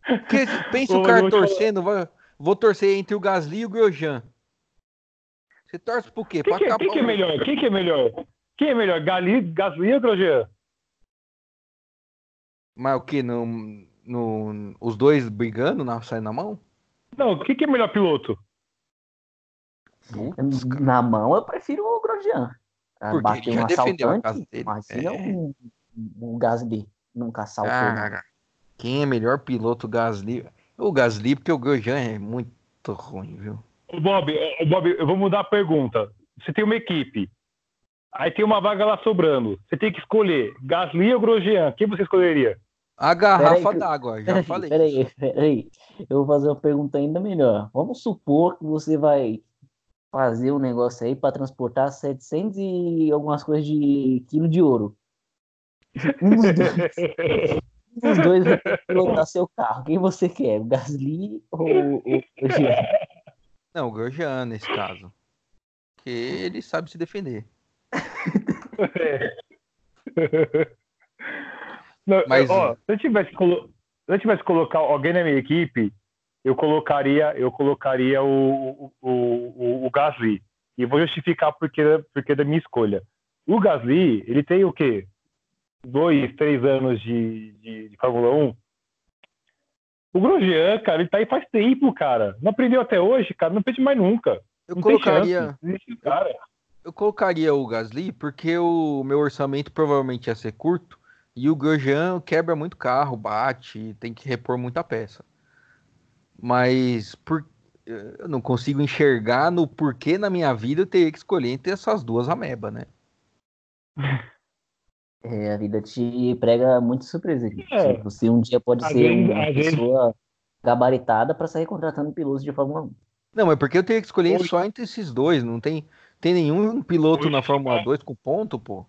Porque pensa Ô, o cara vou torcendo, vai- vou torcer entre o Gasly e o Grosjean. Você torce por quê? Quem que, é- quem que é o- melhor? Quem que é melhor? Quem é melhor? Gali, Gasly ou Grosjean? Mas o que? No, no, os dois brigando, na, saindo na mão? Não, quem que é melhor piloto? Putz. Na mão eu prefiro o Grosjean. Pra Porque bater ele já um defendeu a assaltante, casa dele. imagina É. um, um Gasly nunca assaltou. Cara, quem é melhor piloto, o Gasly? O Gasly, porque o Grosjean é muito ruim, viu? Ô, Bob, ô, Bob, eu vou mudar a pergunta. Você tem uma equipe, aí tem uma vaga lá sobrando. Você tem que escolher Gasly ou Grosjean. Quem você escolheria? A garrafa d'água, já Peraí, falei. peraí, peraí. Eu vou fazer uma pergunta ainda melhor. Vamos supor que você vai fazer um negócio aí para transportar 700 e algumas coisas de quilo de ouro. Um dos dois, um dos dois vai pilotar seu carro. Quem você quer? O Gasly ou o Grosjean? Não, o Grosjean nesse caso. Porque ele sabe se defender. Não, Mas- ó, se eu tivesse colo... se eu tivesse que colocar alguém na minha equipe, eu colocaria, eu colocaria o, o, o, o Gasly. E vou justificar porque, porque da minha escolha. O Gasly, ele tem o quê? Dois, três anos de, de, de Fórmula 1. O Grosjean, cara, ele tá aí faz tempo, cara. Não aprendeu até hoje, cara. Não aprende mais nunca. Eu Não colocaria. chance. Cara. Eu colocaria o Gasly porque o meu orçamento provavelmente ia ser curto e o Grosjean quebra muito carro, bate, tem que repor muita peça. Mas por... eu não consigo enxergar no porquê na minha vida eu teria que escolher entre essas duas amebas, né? É, a vida te prega muita surpresa. gente. É. Você um dia pode Às ser vezes- uma pessoa gabaritada para sair contratando pilotos de Fórmula 1. Não, é porque eu teria que escolher Oi. só entre esses dois, não tem, tem nenhum piloto Oi, na Fórmula cara. 2 com ponto, pô.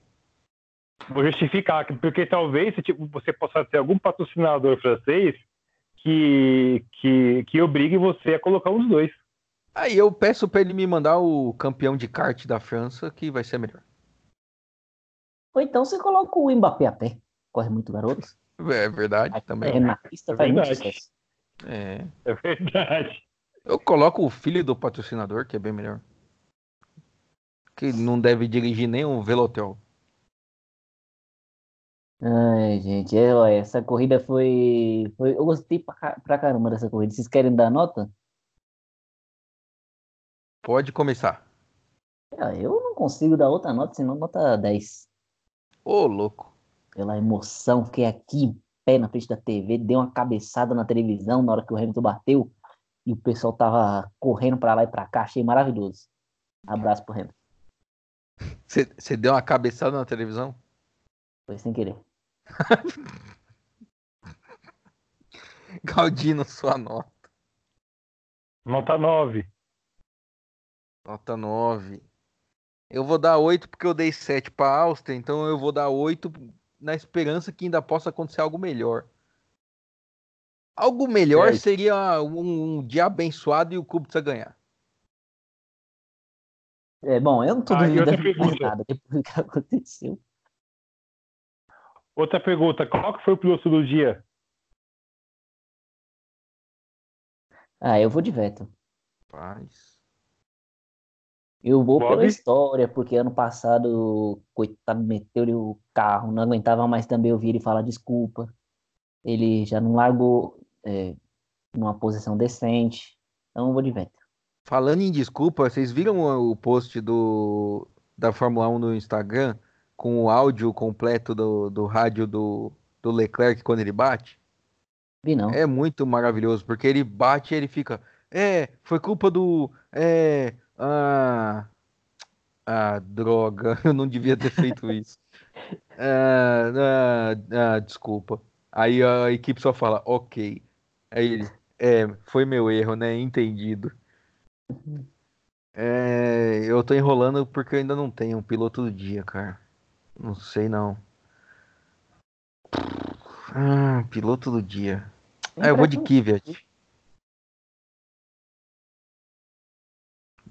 Vou justificar, porque talvez tipo, você possa ter algum patrocinador francês que, que, que obrigue você a colocar dos dois. Aí eu peço pra ele me mandar o campeão de kart da França, que vai ser melhor. Ou então você coloca o Mbappé a pé. Corre muito garoto. É verdade também. É, na pista É faz muito verdade. sucesso. É. É verdade. Eu coloco o filho do patrocinador, que é bem melhor. Que não deve dirigir nem um velotel. Ai, gente, é, ó, essa corrida foi, foi. Eu gostei pra, pra caramba dessa corrida. Vocês querem dar nota? Pode começar. Ah, eu não consigo dar outra nota, senão nota 10. Ô, louco. Pela emoção, fiquei aqui em pé na frente da TV, dei uma cabeçada na televisão na hora que o Hamilton bateu e o pessoal tava correndo pra lá e pra cá. Achei maravilhoso. Abraço pro Hamilton. Você deu uma cabeçada na televisão? Foi sem querer. Galdino, sua nota. Nota 9. Nota 9. Eu vou dar 8 porque eu dei 7 para Áustria, então eu vou dar 8 na esperança que ainda possa acontecer algo melhor. Algo melhor É. seria um, um dia abençoado e o Kubica ganhar. É, bom, eu não tô Ah, duvidando de mais nada depois do que aconteceu. Outra pergunta, qual que foi o piloto do dia? Ah, eu vou de Vettel. Paz. Eu vou pela Bob? história, porque ano passado, coitado, meteu-lhe o carro, não aguentava mais também ouvir ele falar desculpa. Ele já não largou é, numa posição decente. Então eu vou de Vettel. Falando em desculpa, vocês viram o post do da Fórmula 1 no Instagram com o áudio completo do, do rádio do, do Leclerc quando ele bate? Vi não. É muito maravilhoso, porque ele bate e ele fica. É, foi culpa do. É. Ah, ah, droga, eu não devia ter feito isso. Ah, ah, ah, desculpa. Aí a equipe só fala, ok. Aí ele, é, foi meu erro, né? Entendido. É, eu tô enrolando porque eu ainda não tenho um piloto do dia, cara. Não sei não. Ah, piloto do dia. Ah, eu vou de Kvyat.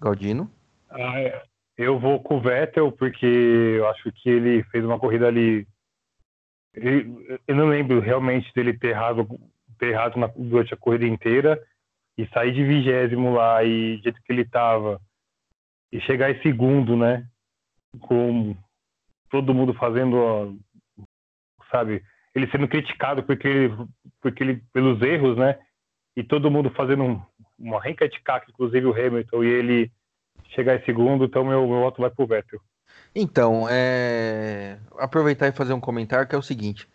Galdino? Ah, é. eu vou com o Vettel, porque eu acho que ele fez uma corrida ali. ele- eu não lembro realmente dele ter errado, ter errado na, durante a corrida inteira e sair de vigésimo lá e do jeito que ele tava e chegar em segundo, né? Com todo mundo fazendo, sabe? Ele sendo criticado porque ele, porque ele, pelos erros, né? E todo mundo fazendo um, uma renca de caca, inclusive o Hamilton, e ele chegar em segundo, então meu, meu voto vai pro Vettel. Então, é... aproveitar e fazer um comentário que é o seguinte: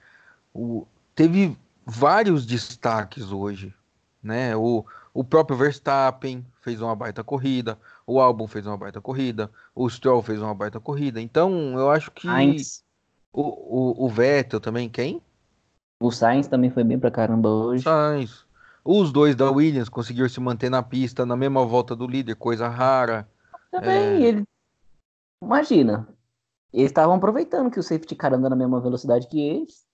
o... teve vários destaques hoje, né? O, o próprio Verstappen fez uma baita corrida, o Albon fez uma baita corrida, o Stroll fez uma baita corrida. Então, eu acho que Sainz. o, o, o Vettel também, quem? O Sainz também foi bem pra caramba hoje. Sainz. Os dois da Williams conseguiram se manter na pista na mesma volta do líder, coisa rara. Também, É. ele. Imagina. Eles estavam aproveitando que o safety car anda na mesma velocidade que eles.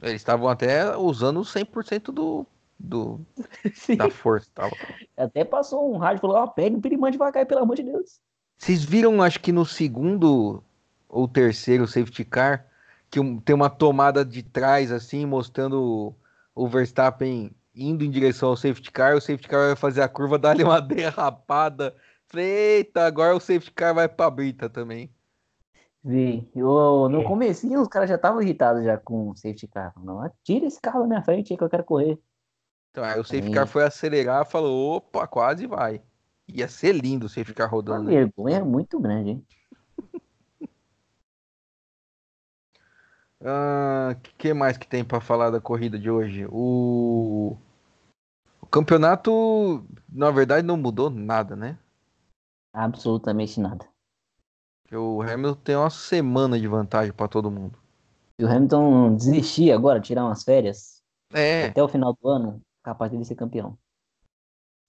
Eles estavam até usando 100% do, do, da força. Tava. Até passou um rádio e falou: Ó, pega o Pirimã devagar, pelo amor de Deus. Vocês viram, acho que no segundo ou terceiro safety car, que tem uma tomada de trás, assim, mostrando o, Verstappen indo em direção ao safety car, o safety car vai fazer a curva, dar-lhe uma derrapada. Falei, eita, agora o safety car vai pra brita também. Vi. Eu, no comecinho os caras já estavam irritados já com o safety car. Não, tira esse carro da minha frente aí que eu quero correr. Então aí o safety Sim. car foi acelerar, falou, opa, quase vai. Ia ser lindo o safety car Uma rodando. né? vergonha muito grande, hein? Ah, que mais que tem pra falar da corrida de hoje? O... o campeonato, na verdade, não mudou nada, né? Absolutamente nada. O Hamilton tem uma semana de vantagem pra todo mundo. E o Hamilton desistir agora, tirar umas férias, É, até o final do ano, capaz de ser campeão.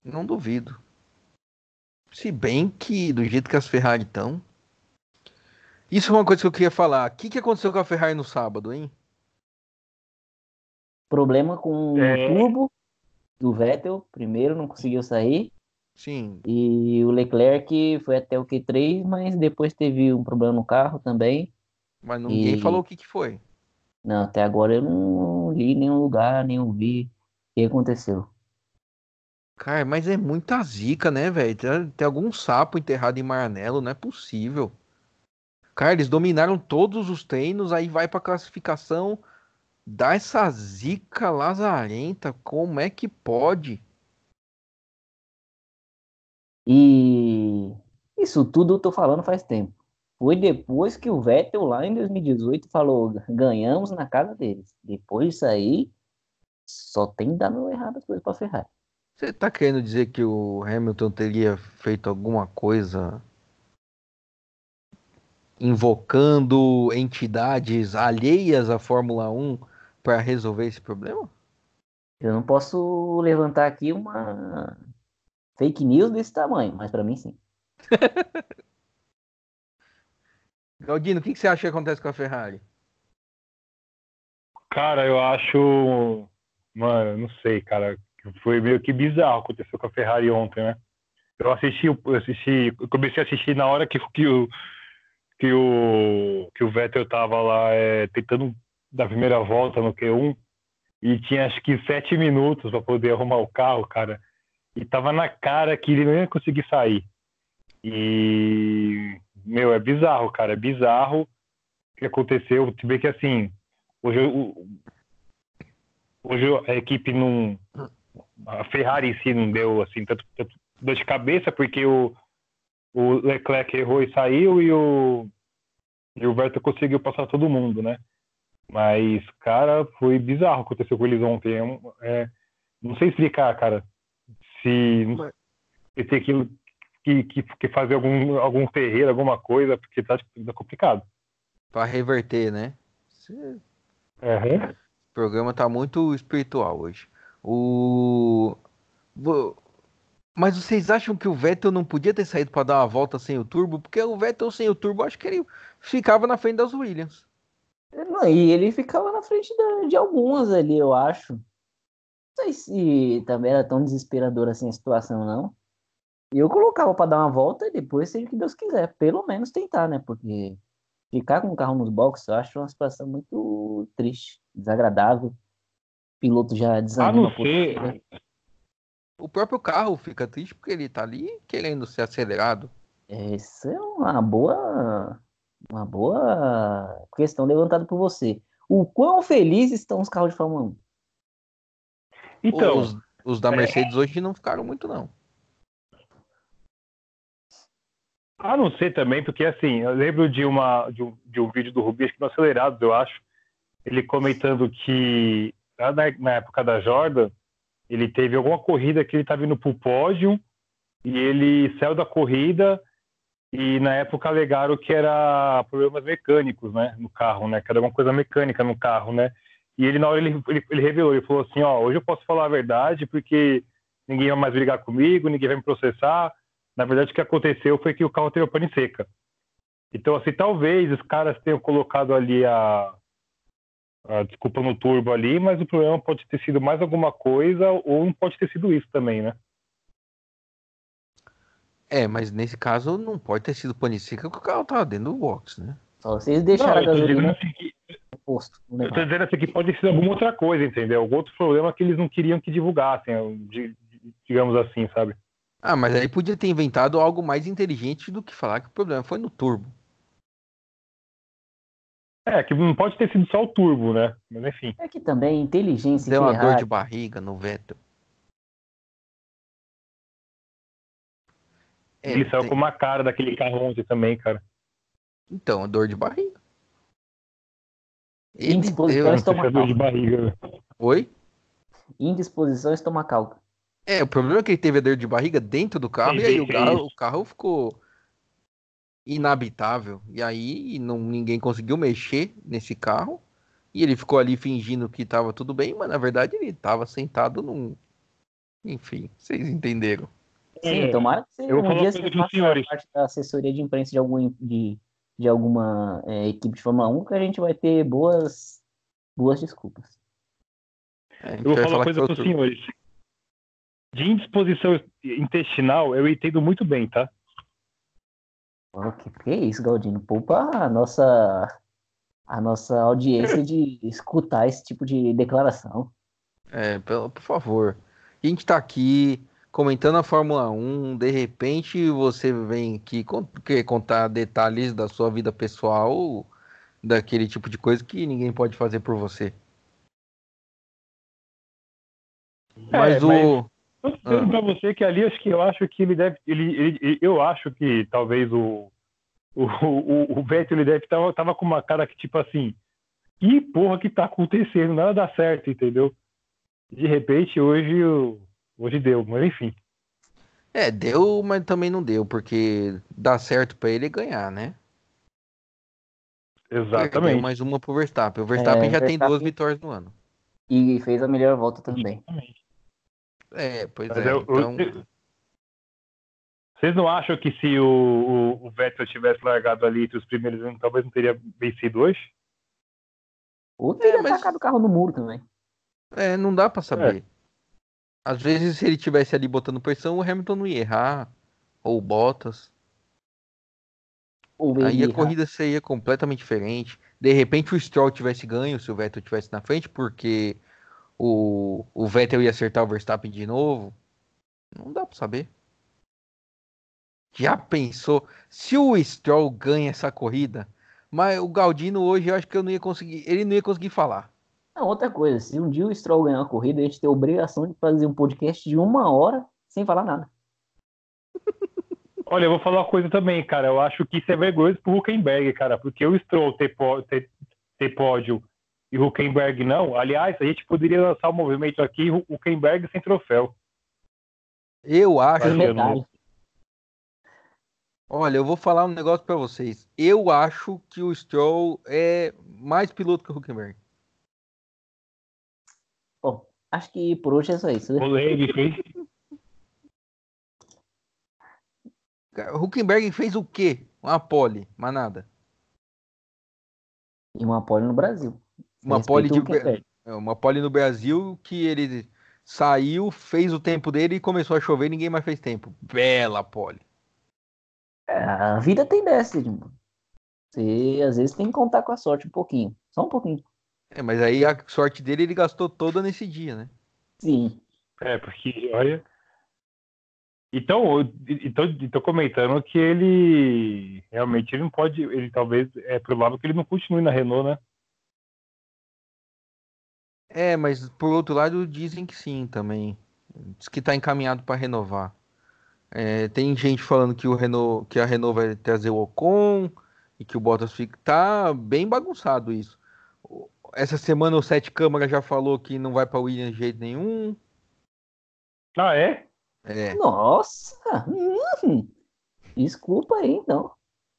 não duvido. Se bem que do jeito que as Ferrari estão. Isso é uma coisa que eu queria falar. O que, que aconteceu com a Ferrari no sábado, hein? Problema com É. o turbo do Vettel, primeiro não conseguiu sair. Sim, E o Leclerc foi até o Q3, mas depois teve um problema no carro também. mas ninguém E- falou o que, que foi. Não, até agora eu não li em nenhum lugar, nem ouvi que aconteceu. Cara, mas é muita zica, né, velho? Tem, tem algum sapo enterrado em Maranello, não é possível. Cara, eles dominaram todos os treinos, aí vai pra classificação, dá essa zica lazarenta, como é que pode? E isso tudo eu tô falando faz tempo. Foi depois que o Vettel lá em 2018 falou, ganhamos na casa deles. Depois disso aí, só tem dado errado as coisas pra Ferrari. Você tá querendo dizer que o Hamilton teria feito alguma coisa invocando entidades alheias à Fórmula 1 para resolver esse problema? Eu não posso levantar aqui uma fake news desse tamanho, mas para mim sim. Galdino, o que, que você acha que acontece com a Ferrari? Cara, eu acho. Mano, não sei, cara. Foi meio que bizarro aconteceu com a Ferrari ontem, né? Eu assisti, eu assisti, eu comecei a assistir na hora que, que, o, que, o, que o Vettel tava lá é, tentando dar a primeira volta no Q1 e tinha acho que sete minutos para poder arrumar o carro, cara. E tava na cara que ele não ia conseguir sair. E, meu, é bizarro, cara, é bizarro o que aconteceu. Se bem que assim, hoje, hoje a equipe não. A Ferrari em si não deu assim tanto, tanto dor de cabeça, porque o, o Leclerc errou e saiu e o, e o Vettel conseguiu passar todo mundo, né? Mas, cara, foi bizarro o que aconteceu com eles ontem. É, é, não sei explicar, cara, se, se tem que, que, que, fazer algum, algum terreiro, alguma coisa, porque tá, tá complicado. Para reverter, né? Uhum. Programa tá muito espiritual hoje. O... Mas vocês acham que o Vettel não podia ter saído para dar uma volta sem o turbo? Porque o Vettel sem o turbo, acho que ele ficava na frente das Williams. Não, e ele ficava na frente de, de algumas ali, eu acho. Não sei se também era tão desesperadora assim a situação, não. Eu colocava para dar uma volta e depois seja o que Deus quiser. Pelo menos tentar, né? Porque ficar com o carro nos boxes eu acho uma situação muito triste, desagradável. O piloto já desanima. A não ser, o próprio carro fica triste porque ele tá ali querendo ser acelerado. Essa é uma boa, uma boa questão levantada por você. O quão felizes estão os carros de Fórmula 1? Então, os, os da Mercedes é... hoje não ficaram muito, não. A não ser também, porque assim, eu lembro de, uma, de, um, de um vídeo do Rubinho, acho que no Acelerados, eu acho, ele comentando que na, na época da Jordan, ele teve alguma corrida que ele estava indo para o pódio e ele saiu da corrida e na época alegaram que era problemas mecânicos, né, no carro, né, que era alguma coisa mecânica no carro, né, e ele na hora ele, ele, ele revelou, ele falou assim, ó, hoje eu posso falar a verdade porque ninguém vai mais brigar comigo, ninguém vai me processar, na verdade o que aconteceu foi que o carro teve a pane seca. Então, assim, talvez os caras tenham colocado ali a, a desculpa no turbo ali, mas o problema pode ter sido mais alguma coisa ou não pode ter sido isso também, né? É, mas nesse caso não pode ter sido pane seca porque o carro tava dentro do box, né? Só vocês deixaram não, a gasolina assim que... posto. Eu tô dizendo assim que pode ter sido alguma outra coisa, entendeu? Algum outro problema que eles não queriam que divulgassem, digamos assim, sabe? Ah, mas aí podia ter inventado algo mais inteligente do que falar que o problema foi no turbo. É, que não pode ter sido só o turbo, né? Mas enfim. É que também inteligência Deu uma dor de barriga no Vettel. É, Ele saiu tem... com uma cara daquele carro ontem também, cara. Então, dor de barriga. Indisposição estomacal. Dor de barriga. Né? Oi? Indisposição estomacal. É, o problema é que ele teve a dor de barriga dentro do carro sim, e aí o carro, o carro ficou inabitável. E aí não, ninguém conseguiu mexer nesse carro. E ele ficou ali fingindo que estava tudo bem, mas na verdade ele estava sentado num. Enfim, vocês entenderam. Sim, é, tomara que você, um dia você faça parte da assessoria de imprensa de, algum, de, de alguma é, equipe de Fórmula 1, que a gente vai ter boas, boas desculpas. É, eu vou falar uma coisa para os senhores. De indisposição intestinal, eu entendo muito bem, tá? Oh, que, que é isso, Galdino? Poupa a nossa, a nossa audiência de escutar esse tipo de declaração. É, por, por favor. A gente tá aqui comentando a Fórmula 1, de repente você vem aqui quer contar detalhes da sua vida pessoal, daquele tipo de coisa que ninguém pode fazer por você. É, mas o. Eu tô dizendo ah. pra você que ali, acho que eu acho que ele deve. Ele, ele, eu acho que talvez o. O, o, o Vettel ele deve tava, tava com uma cara que, tipo assim, que porra que tá acontecendo? Nada dá certo, entendeu? De repente, hoje, hoje deu, mas enfim. É, deu, mas também não deu, porque dá certo para ele ganhar, né? Exatamente. Deu mais uma pro Verstappen. O Verstappen é, já Verstappen... tem duas vitórias no ano. E fez a melhor volta também. É, pois Mas é. eu- eu- então... Vocês não acham que se o, o, o Vettel tivesse largado ali entre os primeiros, talvez não teria vencido hoje? Ou teria É, mas- atacado o carro no muro também. É, não dá pra saber. Às vezes, se ele tivesse ali botando pressão, o Hamilton não ia errar. Ou o Bottas. Ou Aí a corrida seria completamente diferente. De repente o Stroll tivesse ganho se o Vettel tivesse na frente, porque o, o Vettel ia acertar o Verstappen de novo. Não dá pra saber. Já pensou? Se o Stroll ganha essa corrida, mas o Galdino hoje eu acho que eu não ia conseguir. Ele não ia conseguir falar. Não, outra coisa, se um dia o Stroll ganhar uma corrida, a gente tem a obrigação de fazer um podcast de uma hora sem falar nada. Olha, eu vou falar uma coisa também, cara. Eu acho que isso é vergonhoso pro Huckenberg, cara, porque o Stroll ter, pó- ter, ter pódio e o Huckenberg não. Aliás, a gente poderia lançar um movimento aqui, o Huckenberg sem troféu. Eu acho. Olha, eu vou falar um negócio pra vocês. Eu acho que o Stroll é mais piloto que o Huckenberg. Bom, acho que por hoje é só isso. né? O Leme fez. Cara, O Huckenberg fez o quê? Uma pole, mas nada. E uma pole no Brasil. Uma pole, de, é, uma pole no Brasil que ele saiu, fez o tempo dele e começou a chover e ninguém mais fez tempo. Bela pole. É, A vida tem dessa, Edmundo. Você às vezes tem que contar com a sorte um pouquinho. Só um pouquinho. É, mas aí a sorte dele ele gastou toda nesse dia, né? Sim. É, porque, olha. Então, então, então comentando que ele realmente ele não pode, ele talvez é provável que ele não continue na Renault, né? É, mas por outro lado dizem que sim também. Diz que tá encaminhado para renovar. É, tem gente falando que o Renault, que a Renault vai trazer o Ocon e que o Bottas fica. Tá bem bagunçado isso. Essa semana o Sete Câmara já falou que não vai para Williams de jeito nenhum. Ah, é? É, Nossa! Hum, desculpa aí, então.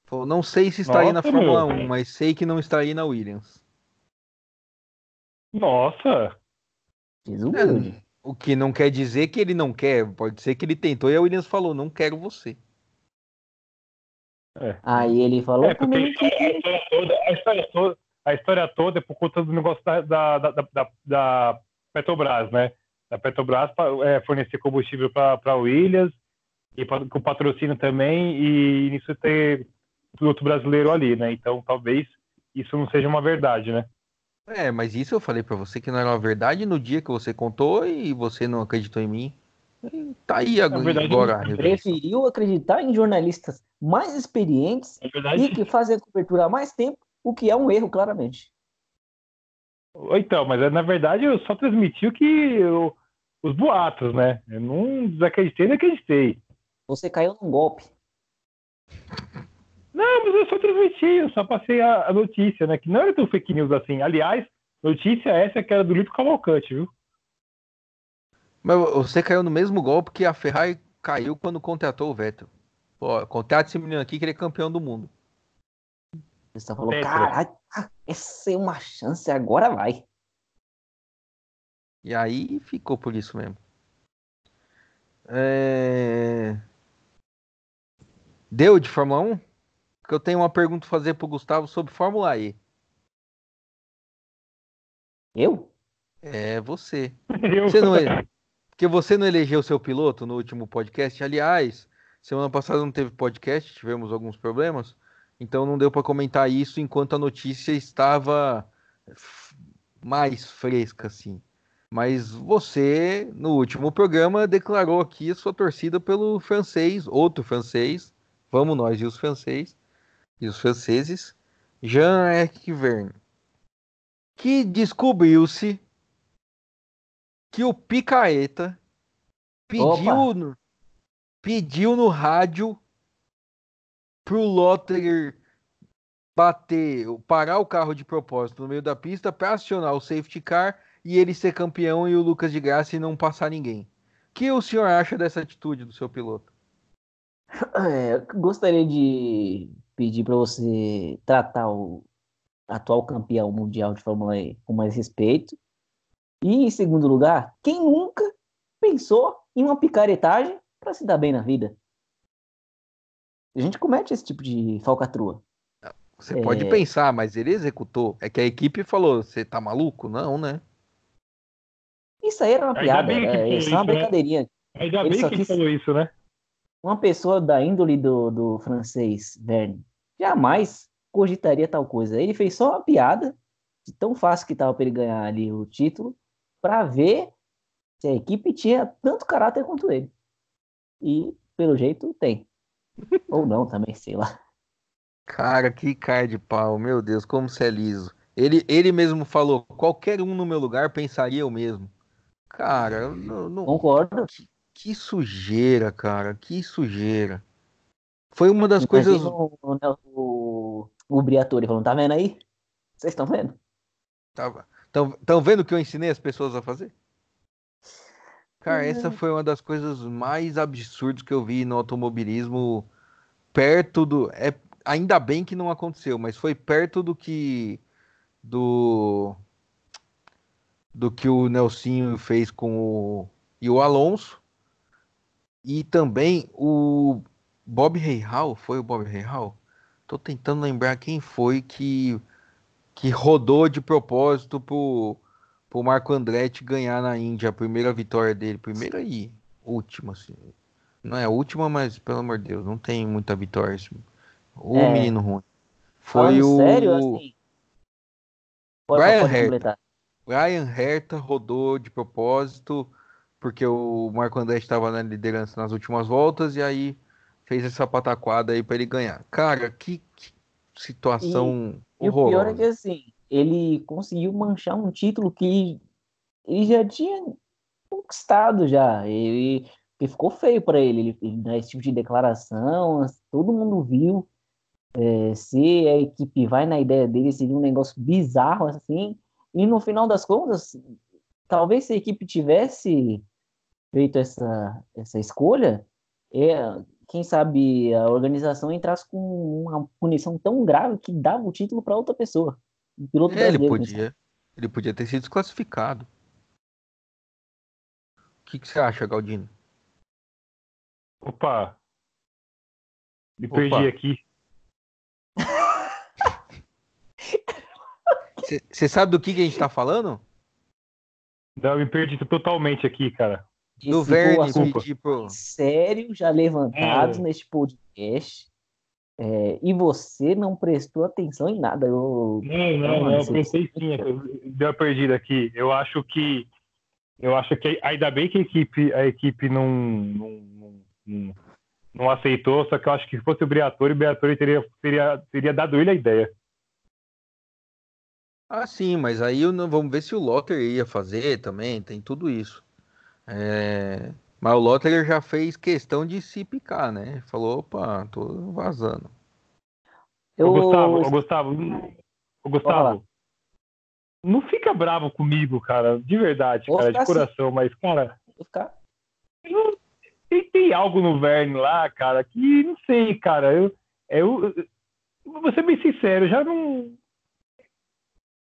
falou, não sei se estaria na Nossa, Fórmula meu. 1, mas sei que não estaria na Williams. Nossa! Desumilde. O que não quer dizer que ele não quer, pode ser que ele tentou e a Williams falou, não quero você. Aí ele falou É, porque também a história toda, a história toda, a história toda é por conta do negócio da, da, da, da- da Petrobras, né? Da Petrobras é, fornecer combustível para a Williams e pa- com patrocínio também, e nisso ter piloto brasileiro ali, né? Então talvez isso não seja uma verdade, né? É, mas isso eu falei pra você que não era uma verdade no dia que você contou e você não acreditou em mim. E Tá aí agora. verdade, agora preferiu acreditar em jornalistas mais experientes verdade, e que fazem a cobertura há mais tempo, o que é um erro, claramente. então, mas é, na verdade eu só transmiti o que eu- os boatos, né? Eu não desacreditei, nem acreditei. Você caiu num golpe. Não, mas eu só transmiti, eu só passei a, a notícia, né? Que não era tão fake news assim. Aliás, notícia essa que era do Lito Cavalcante, viu? Mas você caiu no mesmo golpe que a Ferrari caiu quando contratou o Vettel. Pô, contrata esse menino aqui que ele é campeão do mundo. Você só falou, caralho, essa é uma chance, agora vai. E aí ficou por isso mesmo. É... Deu de Fórmula 1? Porque eu tenho uma pergunta a fazer pro Gustavo sobre Fórmula E. Eu? É você. Eu... Você não é... Porque você não elegeu seu piloto no último podcast. Aliás, semana passada não teve podcast, tivemos alguns problemas. Então não deu para comentar isso enquanto a notícia estava mais fresca, assim. Mas você, no último programa, declarou aqui a sua torcida pelo francês, outro francês, vamos nós e os francês, e os franceses, Jean-Eric Verne, que descobriu-se que o Picaeta pediu no, pediu no rádio pro Lotterer bater, parar o carro de propósito no meio da pista para acionar o safety car e ele ser campeão e o Lucas de Graça e não passar ninguém. O que o senhor acha dessa atitude do seu piloto? É, eu gostaria de pedir para você tratar o atual campeão mundial de Fórmula E com mais respeito. E em segundo lugar, quem nunca pensou em uma picaretagem para se dar bem na vida? A gente comete esse tipo de falcatrua. Você é... pode pensar, mas ele executou. É que a equipe falou: você tá maluco? Não, né? Isso aí era uma piada, é, isso é uma né? brincadeirinha. Ainda ele bem que quis... falou isso, né? Uma pessoa da índole do, do francês Verne jamais cogitaria tal coisa. Ele fez só uma piada, de tão fácil que tava para ele ganhar ali o título, para ver se a equipe tinha tanto caráter quanto ele. E, pelo jeito, tem. Ou não também, sei lá. Cara, que cara de pau, meu Deus, como você é liso. Ele, ele mesmo falou, qualquer um no meu lugar pensaria o mesmo. Cara, não, não... Concordo. Que, que, sujeira, cara, que sujeira. Foi uma das coisas. O, o, o Briatore falando, tá vendo aí? Vocês estão vendo? Estão tão vendo o que eu ensinei as pessoas a fazer? Cara, essa uhum. foi uma das coisas mais absurdas que eu vi no automobilismo perto do. É, ainda bem que não aconteceu, mas foi perto do que. Do. Do que o Nelsinho fez com o. E o Alonso. E também o Bob Reihal. Foi o Bob Reihal? Tô tentando lembrar quem foi que. Que rodou de propósito pro pro Marco Andretti ganhar na Índia a primeira vitória dele, primeira e última, assim. Não é a última, mas pelo amor de Deus, não tem muita vitória. Assim. O é. menino ruim. Foi Falando o. Sério, assim? Brian Herta. Brian Herta rodou de propósito, porque o Marco Andretti estava na liderança nas últimas voltas e aí fez essa pataquada aí para ele ganhar. Cara, que, que situação e, horrorosa. E o pior é que assim, ele conseguiu manchar um título que ele já tinha conquistado já. Ele, ele ficou feio para ele. ele, ele dar esse tipo de declaração, todo mundo viu. É, se a equipe vai na ideia dele, seria um negócio bizarro assim. E no final das contas, talvez se a equipe tivesse feito essa, essa escolha, é, quem sabe a organização entrasse com uma punição tão grave que dava o título para outra pessoa. Um piloto é, ele podia. Ele podia ter sido desclassificado. O que, que você acha, Galdino? Opa! Me Opa. perdi aqui. Você sabe do que, que a gente tá falando? Não, me perdi totalmente aqui, cara. Do Verne pedir pro... Sério, já levantados é. neste podcast. É, e você não prestou atenção em nada. Eu, não, não, não, eu prestei sim. Deu a perdida aqui. Eu acho que eu acho que ainda bem que a equipe, a equipe não, não, não, não aceitou, só que eu acho que se fosse o Briatore, o Briatore teria, teria, teria dado ele a ideia. Ah, sim, mas aí vamos ver se o Lotter ia fazer também, tem tudo isso. É... Mas o Lotter já fez questão de se picar, né? Falou, opa, tô vazando. Eu... Ô, Gustavo, ô, Gustavo, ô, Gustavo, não fica bravo comigo, cara, de verdade, Vou cara, de coração, assim. mas, cara, tem, tem algo no Verne lá, cara, que não sei, cara, eu, eu, eu vou ser bem sincero, já não,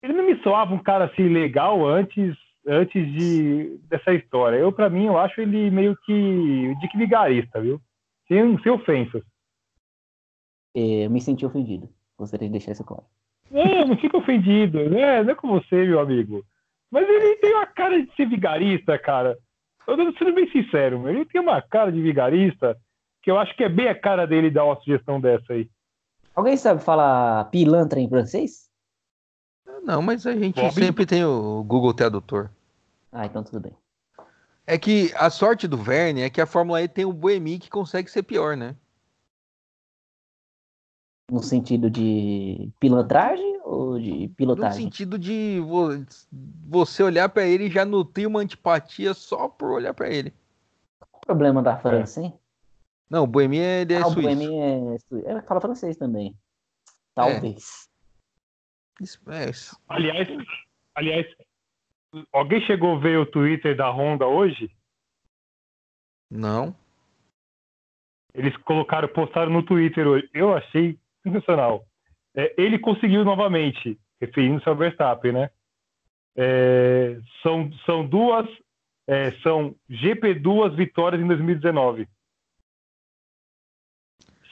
ele não me soava um cara assim legal antes antes de dessa história. Eu, para mim, eu acho ele meio que Dick Vigarista, viu? Sem, sem ofensas. É, eu me senti ofendido. Gostaria de deixar isso claro. Não, não fica ofendido, né? Não é com você, meu amigo. Mas ele tem uma cara de ser vigarista, cara. Eu tô sendo bem sincero, ele tem uma cara de vigarista que eu acho que é bem a cara dele dar uma sugestão dessa aí. Alguém sabe falar pilantra em francês? Não, mas a gente Bob? sempre tem o Google Tradutor. Ah, então tudo bem. É que a sorte do Verne é que a Fórmula E tem o Boemi que consegue ser pior, né? No sentido de pilantragem ou de pilotagem? No sentido de você olhar para ele e já nutrir uma antipatia só por olhar para ele. Qual o problema da França, hein? Não, o Boemi é, é ah, suíço. O Boemi é suíço. Ele fala francês também. Talvez. É. Isso, é isso. Aliás, aliás, Alguém chegou a ver o Twitter da Honda hoje? Não. Eles colocaram, postaram no Twitter hoje. Eu achei sensacional. É, ele conseguiu novamente, referindo-se ao Verstappen, né? é, são, são duas, é, são GP2 vitórias em 2019.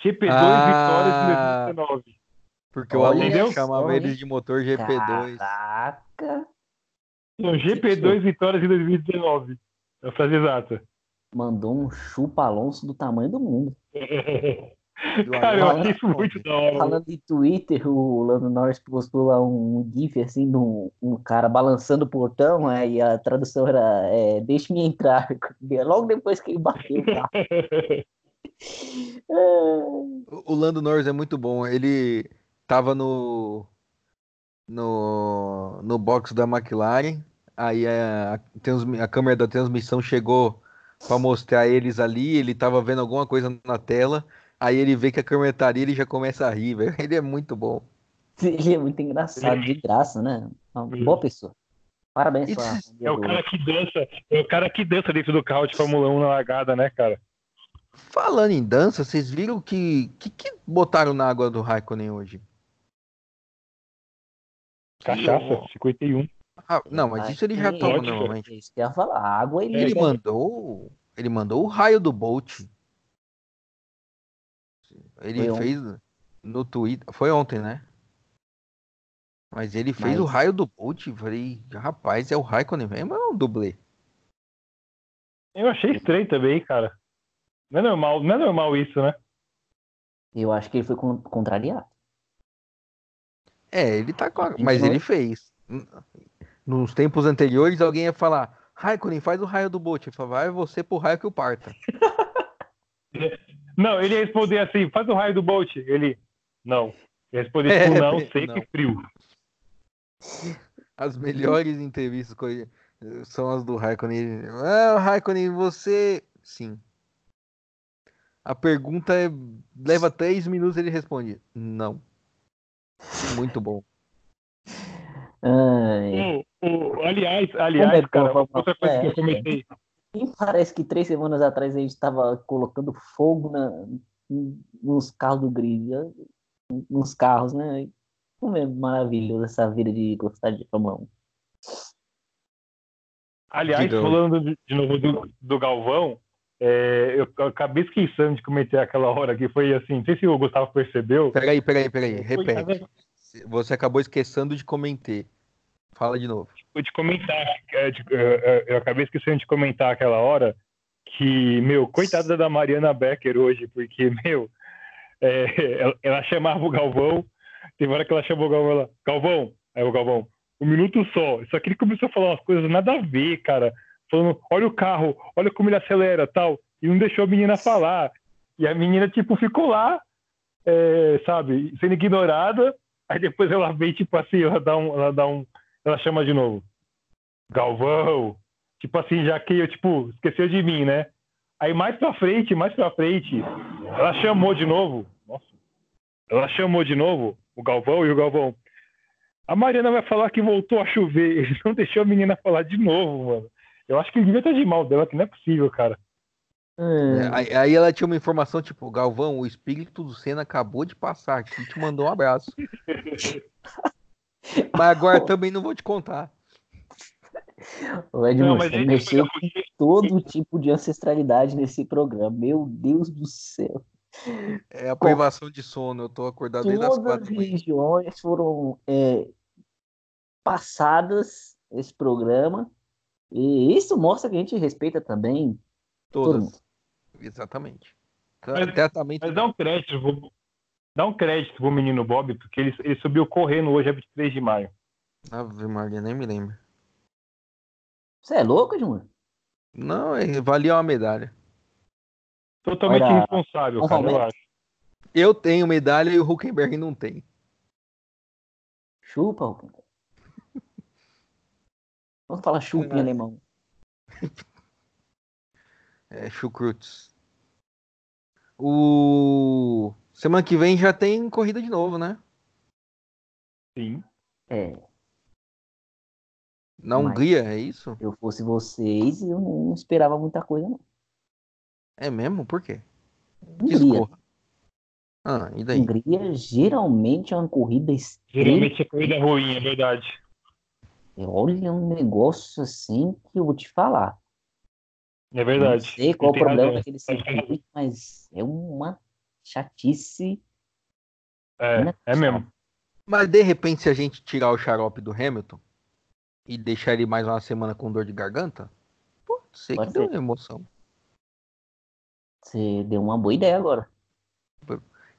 GP2 Ah. vitórias em 2019. Porque Olha o Alonso só, chamava hein? eles de motor GP2. Caraca! São GP2 vitórias em 2019. É a frase exata. Mandou um chupa Alonso do tamanho do mundo. Cara, eu achei isso muito da hora. Falando de Twitter, o Lando Norris postou lá um GIF assim de um, um cara balançando o portão, aí a tradução era é, deixe-me entrar. Logo depois que ele bateu o carro. O Lando Norris é muito bom. Ele tava no no, no box da McLaren. Aí a, a, a câmera da transmissão chegou para mostrar eles ali. Ele tava vendo alguma coisa na tela. Aí ele vê que a câmera tá ali, ele já começa a rir, velho. Ele é muito bom. Ele é muito engraçado, de graça, né? Uma boa pessoa. Parabéns pra É o cara que dança, é o cara que dança dentro do carro de Fórmula 1 na largada, né, cara? Falando em dança, vocês viram que que, que botaram na água do Raikkonen hoje? Cachaça, 51. Ah, não, mas isso ele já Sim, toma normalmente. É isso que eu ia falar. A água ele. Ele mandou, ele mandou o raio do Bolt. Ele Foi ontem. fez no Twitter, foi ontem, né? Mas ele fez Mas- o raio do Bolt, falei, rapaz, é o Raikkonen mesmo, ou é um dublê. Eu achei estranho também, cara. Não é normal, não é normal isso, né? Eu acho que ele foi con- contrariado. É, ele tá com a... Gente, mas ele fez. Nos tempos anteriores, alguém ia falar, Raikkonen, faz o raio do Bolt. Ele falava, vai você pro raio que o parta. Não, ele ia responder assim, faz o raio do Bolt. Ele, não. Ele responder É, tipo, não, não. seco e frio. As melhores entrevistas com ele são as do Raikkonen. Ah, Raikkonen, você. Sim. A pergunta é... leva três minutos ele responde. Não. Muito bom. Ai, O- o- aliás, aliás, é cara, bom, outra coisa que é. eu comentei. e parece que três semanas atrás a gente estava colocando fogo na, nos carros do grid. Nos carros, né? Como é maravilhoso essa vida de gostar de Fórmula 1. Aliás, falando de, de novo do, do Galvão, é, eu, acabei esquecendo de comentar aquela hora que foi assim, não sei se o Gustavo percebeu. Peraí, peraí, peraí. Repete. Você acabou esquecendo de comentar. Fala de novo. eu de comentar, é, é, é, eu acabei esquecendo de comentar aquela hora que, meu, coitada da Mariana Becker hoje, porque, meu, é, ela, ela chamava o Galvão, teve hora que ela chamou o Galvão, ela, Galvão, aí o Galvão, um minuto só, só que ele começou a falar umas coisas nada a ver, cara, falando, olha o carro, olha como ele acelera, tal, e não deixou a menina falar, e a menina, tipo, ficou lá, é, sabe, sendo ignorada, aí depois ela vem, tipo assim, ela dá um, ela dá um, ela chama de novo. Galvão. Tipo assim, já que eu, tipo, esqueceu de mim, né? Aí mais pra frente, mais pra frente, ela chamou de novo. Nossa. Ela chamou de novo o Galvão e o Galvão. A Mariana vai falar que voltou a chover. Ele não deixou a menina falar de novo, mano. Eu acho que ele devia estar de mal dela, que não é possível, cara. É, aí, aí ela tinha uma informação tipo, Galvão, o espírito do Senna acabou de passar aqui e te mandou um abraço. Mas agora também não vou te contar. O Edmundo, Não, mas você mexeu com todo tipo de ancestralidade nesse programa. Meu Deus do céu. É a privação de sono, eu tô acordado desde as Todas quatro as da manhã. regiões foram é, passadas esse programa. E isso mostra que a gente respeita também todo mundo. Todas. Exatamente. Mas- Tratamento. Mas dá um crédito, vou... dá um crédito pro menino Bob, porque ele, ele subiu correndo hoje, é 23 de maio. Ave Maria, nem me lembro. Você é louco, Edmundo? Não, é- valia uma medalha. Totalmente Olha, irresponsável, cara, eu acho. Eu tenho medalha e o Huckenberg não tem. Chupa, Huckenberg. Vamos falar chupa em alemão. É Chucrutes. O semana que vem já tem corrida de novo, né? Sim. É, Na Mas- Hungria, é isso? se eu fosse vocês, eu não esperava muita coisa, não. É mesmo? Por quê? Hungria. Ah, e daí? Hungria geralmente é uma corrida extrema. Geralmente é corrida ruim, é verdade. Olha um negócio assim que eu vou te falar. É verdade. Não sei qual o problema razão. daquele circuito, mas é uma chatice. É, é mesmo. Mas de repente, se a gente tirar o xarope do Hamilton e deixar ele mais uma semana com dor de garganta, pode ser Pode que ser. emoção. Você deu uma boa ideia agora.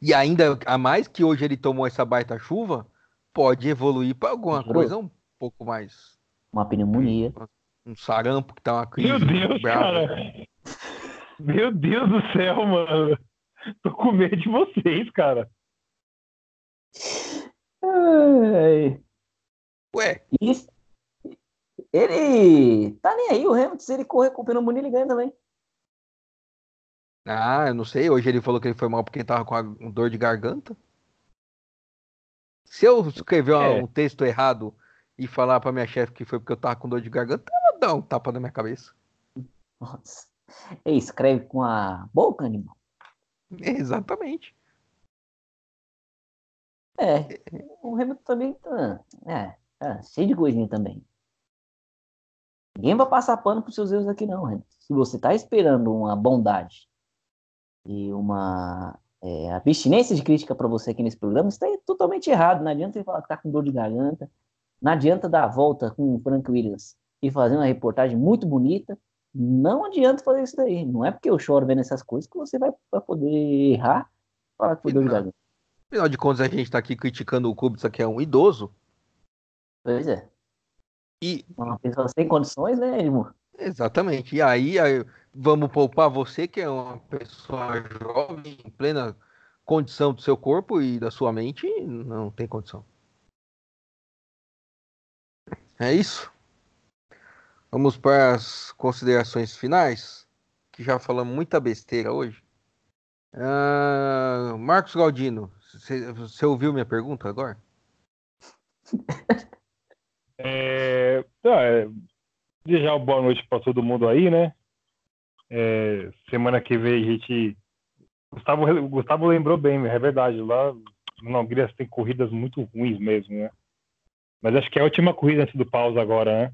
E ainda, a mais que hoje ele tomou essa baita chuva, pode evoluir para alguma Melhorou. coisa um pouco mais. Uma pneumonia. Um sarampo que tá uma crise. Meu Deus, brava. cara. Meu Deus do céu, mano. Tô com medo de vocês, cara. Ai. Ué, Isso. Ele tá nem aí, o Hamilton, se ele correr com pneumonia, ele ganha também. ah, eu não sei. Hoje ele falou que ele foi mal porque ele tava com a dor de garganta. Se eu escrever É. um texto errado e falar pra minha chefe que foi porque eu tava com dor de garganta, ela dá um tapa na minha cabeça. Nossa. Escreve com a boca, animal. Exatamente. É, o Hamilton também tá, é, tá cheio de coisinha também. Ninguém vai passar pano pros seus erros aqui não, Hamilton. Se você tá esperando uma bondade e uma é, abstinência de crítica para você aqui nesse programa, você tá totalmente errado. Não adianta você falar que tá com dor de garganta. Não adianta dar a volta com o Frank Williams e fazer uma reportagem muito bonita. Não adianta fazer isso daí. Não é porque eu choro vendo essas coisas que você vai, vai poder errar falar que foi Não. garganta. Afinal de contas, a gente tá aqui criticando o Kubica, que é um idoso. Pois é. E Uma pessoa sem condições, né, Edmur? Exatamente. E aí, aí, vamos poupar você, que é uma pessoa jovem, em plena condição do seu corpo e da sua mente, não tem condição. É isso? Vamos para as considerações finais, que já falamos muita besteira hoje. Ah, Marcos Galdino, você ouviu minha pergunta agora? É, tá, é, desejar boa noite para todo mundo aí, né? É, semana que vem a gente. Gustavo, Gustavo lembrou bem, é verdade. Lá na Hungria tem corridas muito ruins mesmo, né? Mas acho que é a última corrida antes do pausa agora, né?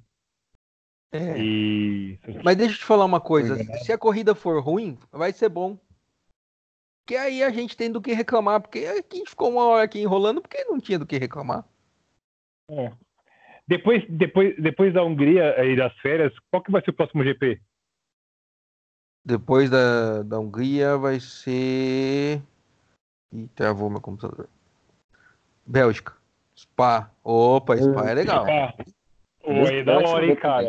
É. E. Mas deixa eu te falar uma coisa. Verdade. Se a corrida for ruim, vai ser bom. Porque aí a gente tem do que reclamar. Porque a gente ficou uma hora aqui enrolando porque não tinha do que reclamar. É. Depois, depois, depois da Hungria e das férias, qual que vai ser o próximo GP? Depois da, da Hungria vai ser. Ih, travou meu computador. Bélgica. Spa. Opa, Spa é legal. Aí é da hora, hein, cara?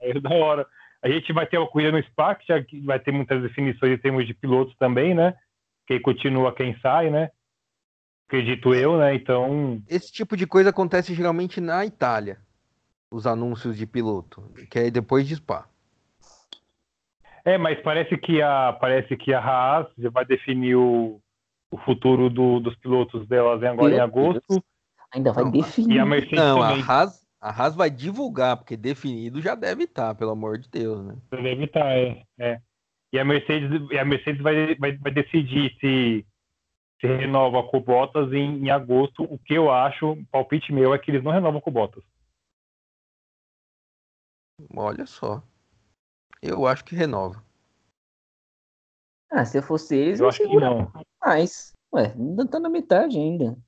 Aí é da hora. A gente vai ter uma corrida no Spa, que já vai ter muitas definições em termos de pilotos também, né? Que aí continua quem sai, né? Acredito eu, né? Então, Esse tipo de coisa acontece geralmente na Itália. Os anúncios de piloto. Que é depois de Spa. é, mas parece que a parece que a Haas já vai definir o, o futuro do- dos pilotos delas agora em agosto Deus. Ainda vai Não, definir. e a Mercedes Não, a também. Haas, a Haas vai divulgar, porque definido já deve estar, pelo amor de Deus, né? Deve estar, é, é. E a Mercedes, e a Mercedes vai, vai, vai decidir se, se renova com o Bottas em, em agosto. O que eu acho, palpite meu, é que eles não renovam com o Bottas. Olha só. Eu acho que renova. Ah, se eu fosse eles, Eu eu acho que não. mais. Ué, ainda tá na metade ainda.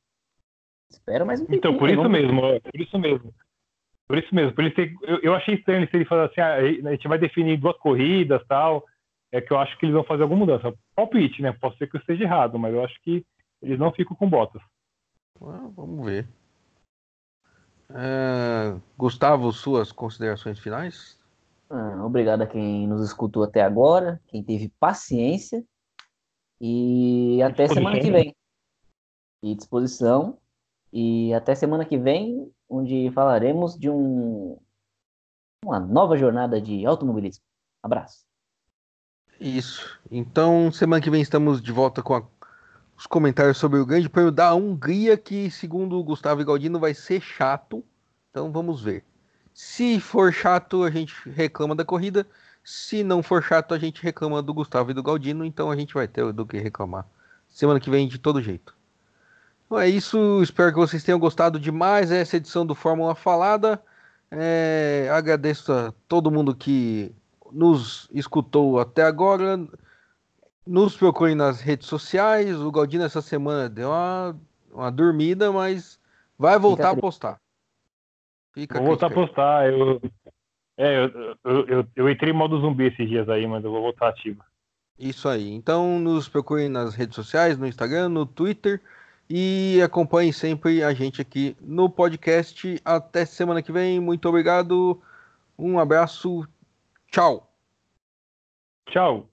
Espera mais um Então, tempinho, por isso vamos- mesmo, por isso mesmo. Por isso mesmo. Por isso que eu, eu achei estranho se ele falar assim, ah, a gente vai definir duas corridas tal. É que eu acho que eles vão fazer alguma mudança. Palpite, né? Pode ser que eu esteja errado, mas eu acho que eles não ficam com Bottas. Ah, vamos ver. Ah, Gustavo, suas considerações finais? Ah, obrigado a quem nos escutou até agora, quem teve paciência. E até semana que vem. E disposição. E até semana que vem, onde falaremos de um, uma nova jornada de automobilismo. Abraço. Isso. Então, semana que vem estamos de volta com a- os comentários sobre o Grande Prêmio da Hungria, que, segundo o Gustavo Galdino, vai ser chato. Então, vamos ver. Se for chato, a gente reclama da corrida. Se não for chato, a gente reclama do Gustavo e do Galdino. Então, a gente vai ter do que reclamar. Semana que vem, de todo jeito. Então é isso. Espero que vocês tenham gostado de mais essa edição do Fórmula Falada. É, agradeço a todo mundo que nos escutou até agora. Nos procurem nas redes sociais. O Galdino essa semana deu uma, uma dormida, mas vai voltar a postar. Fica vou voltar a postar. Eu, é, eu, eu, eu, eu, entrei em modo zumbi esses dias aí, mas eu vou voltar ativo. Isso aí. Então nos procurem nas redes sociais, no Instagram, no Twitter. E acompanhem sempre a gente aqui no podcast. Até semana que vem. Muito obrigado. Um abraço. Tchau. Tchau.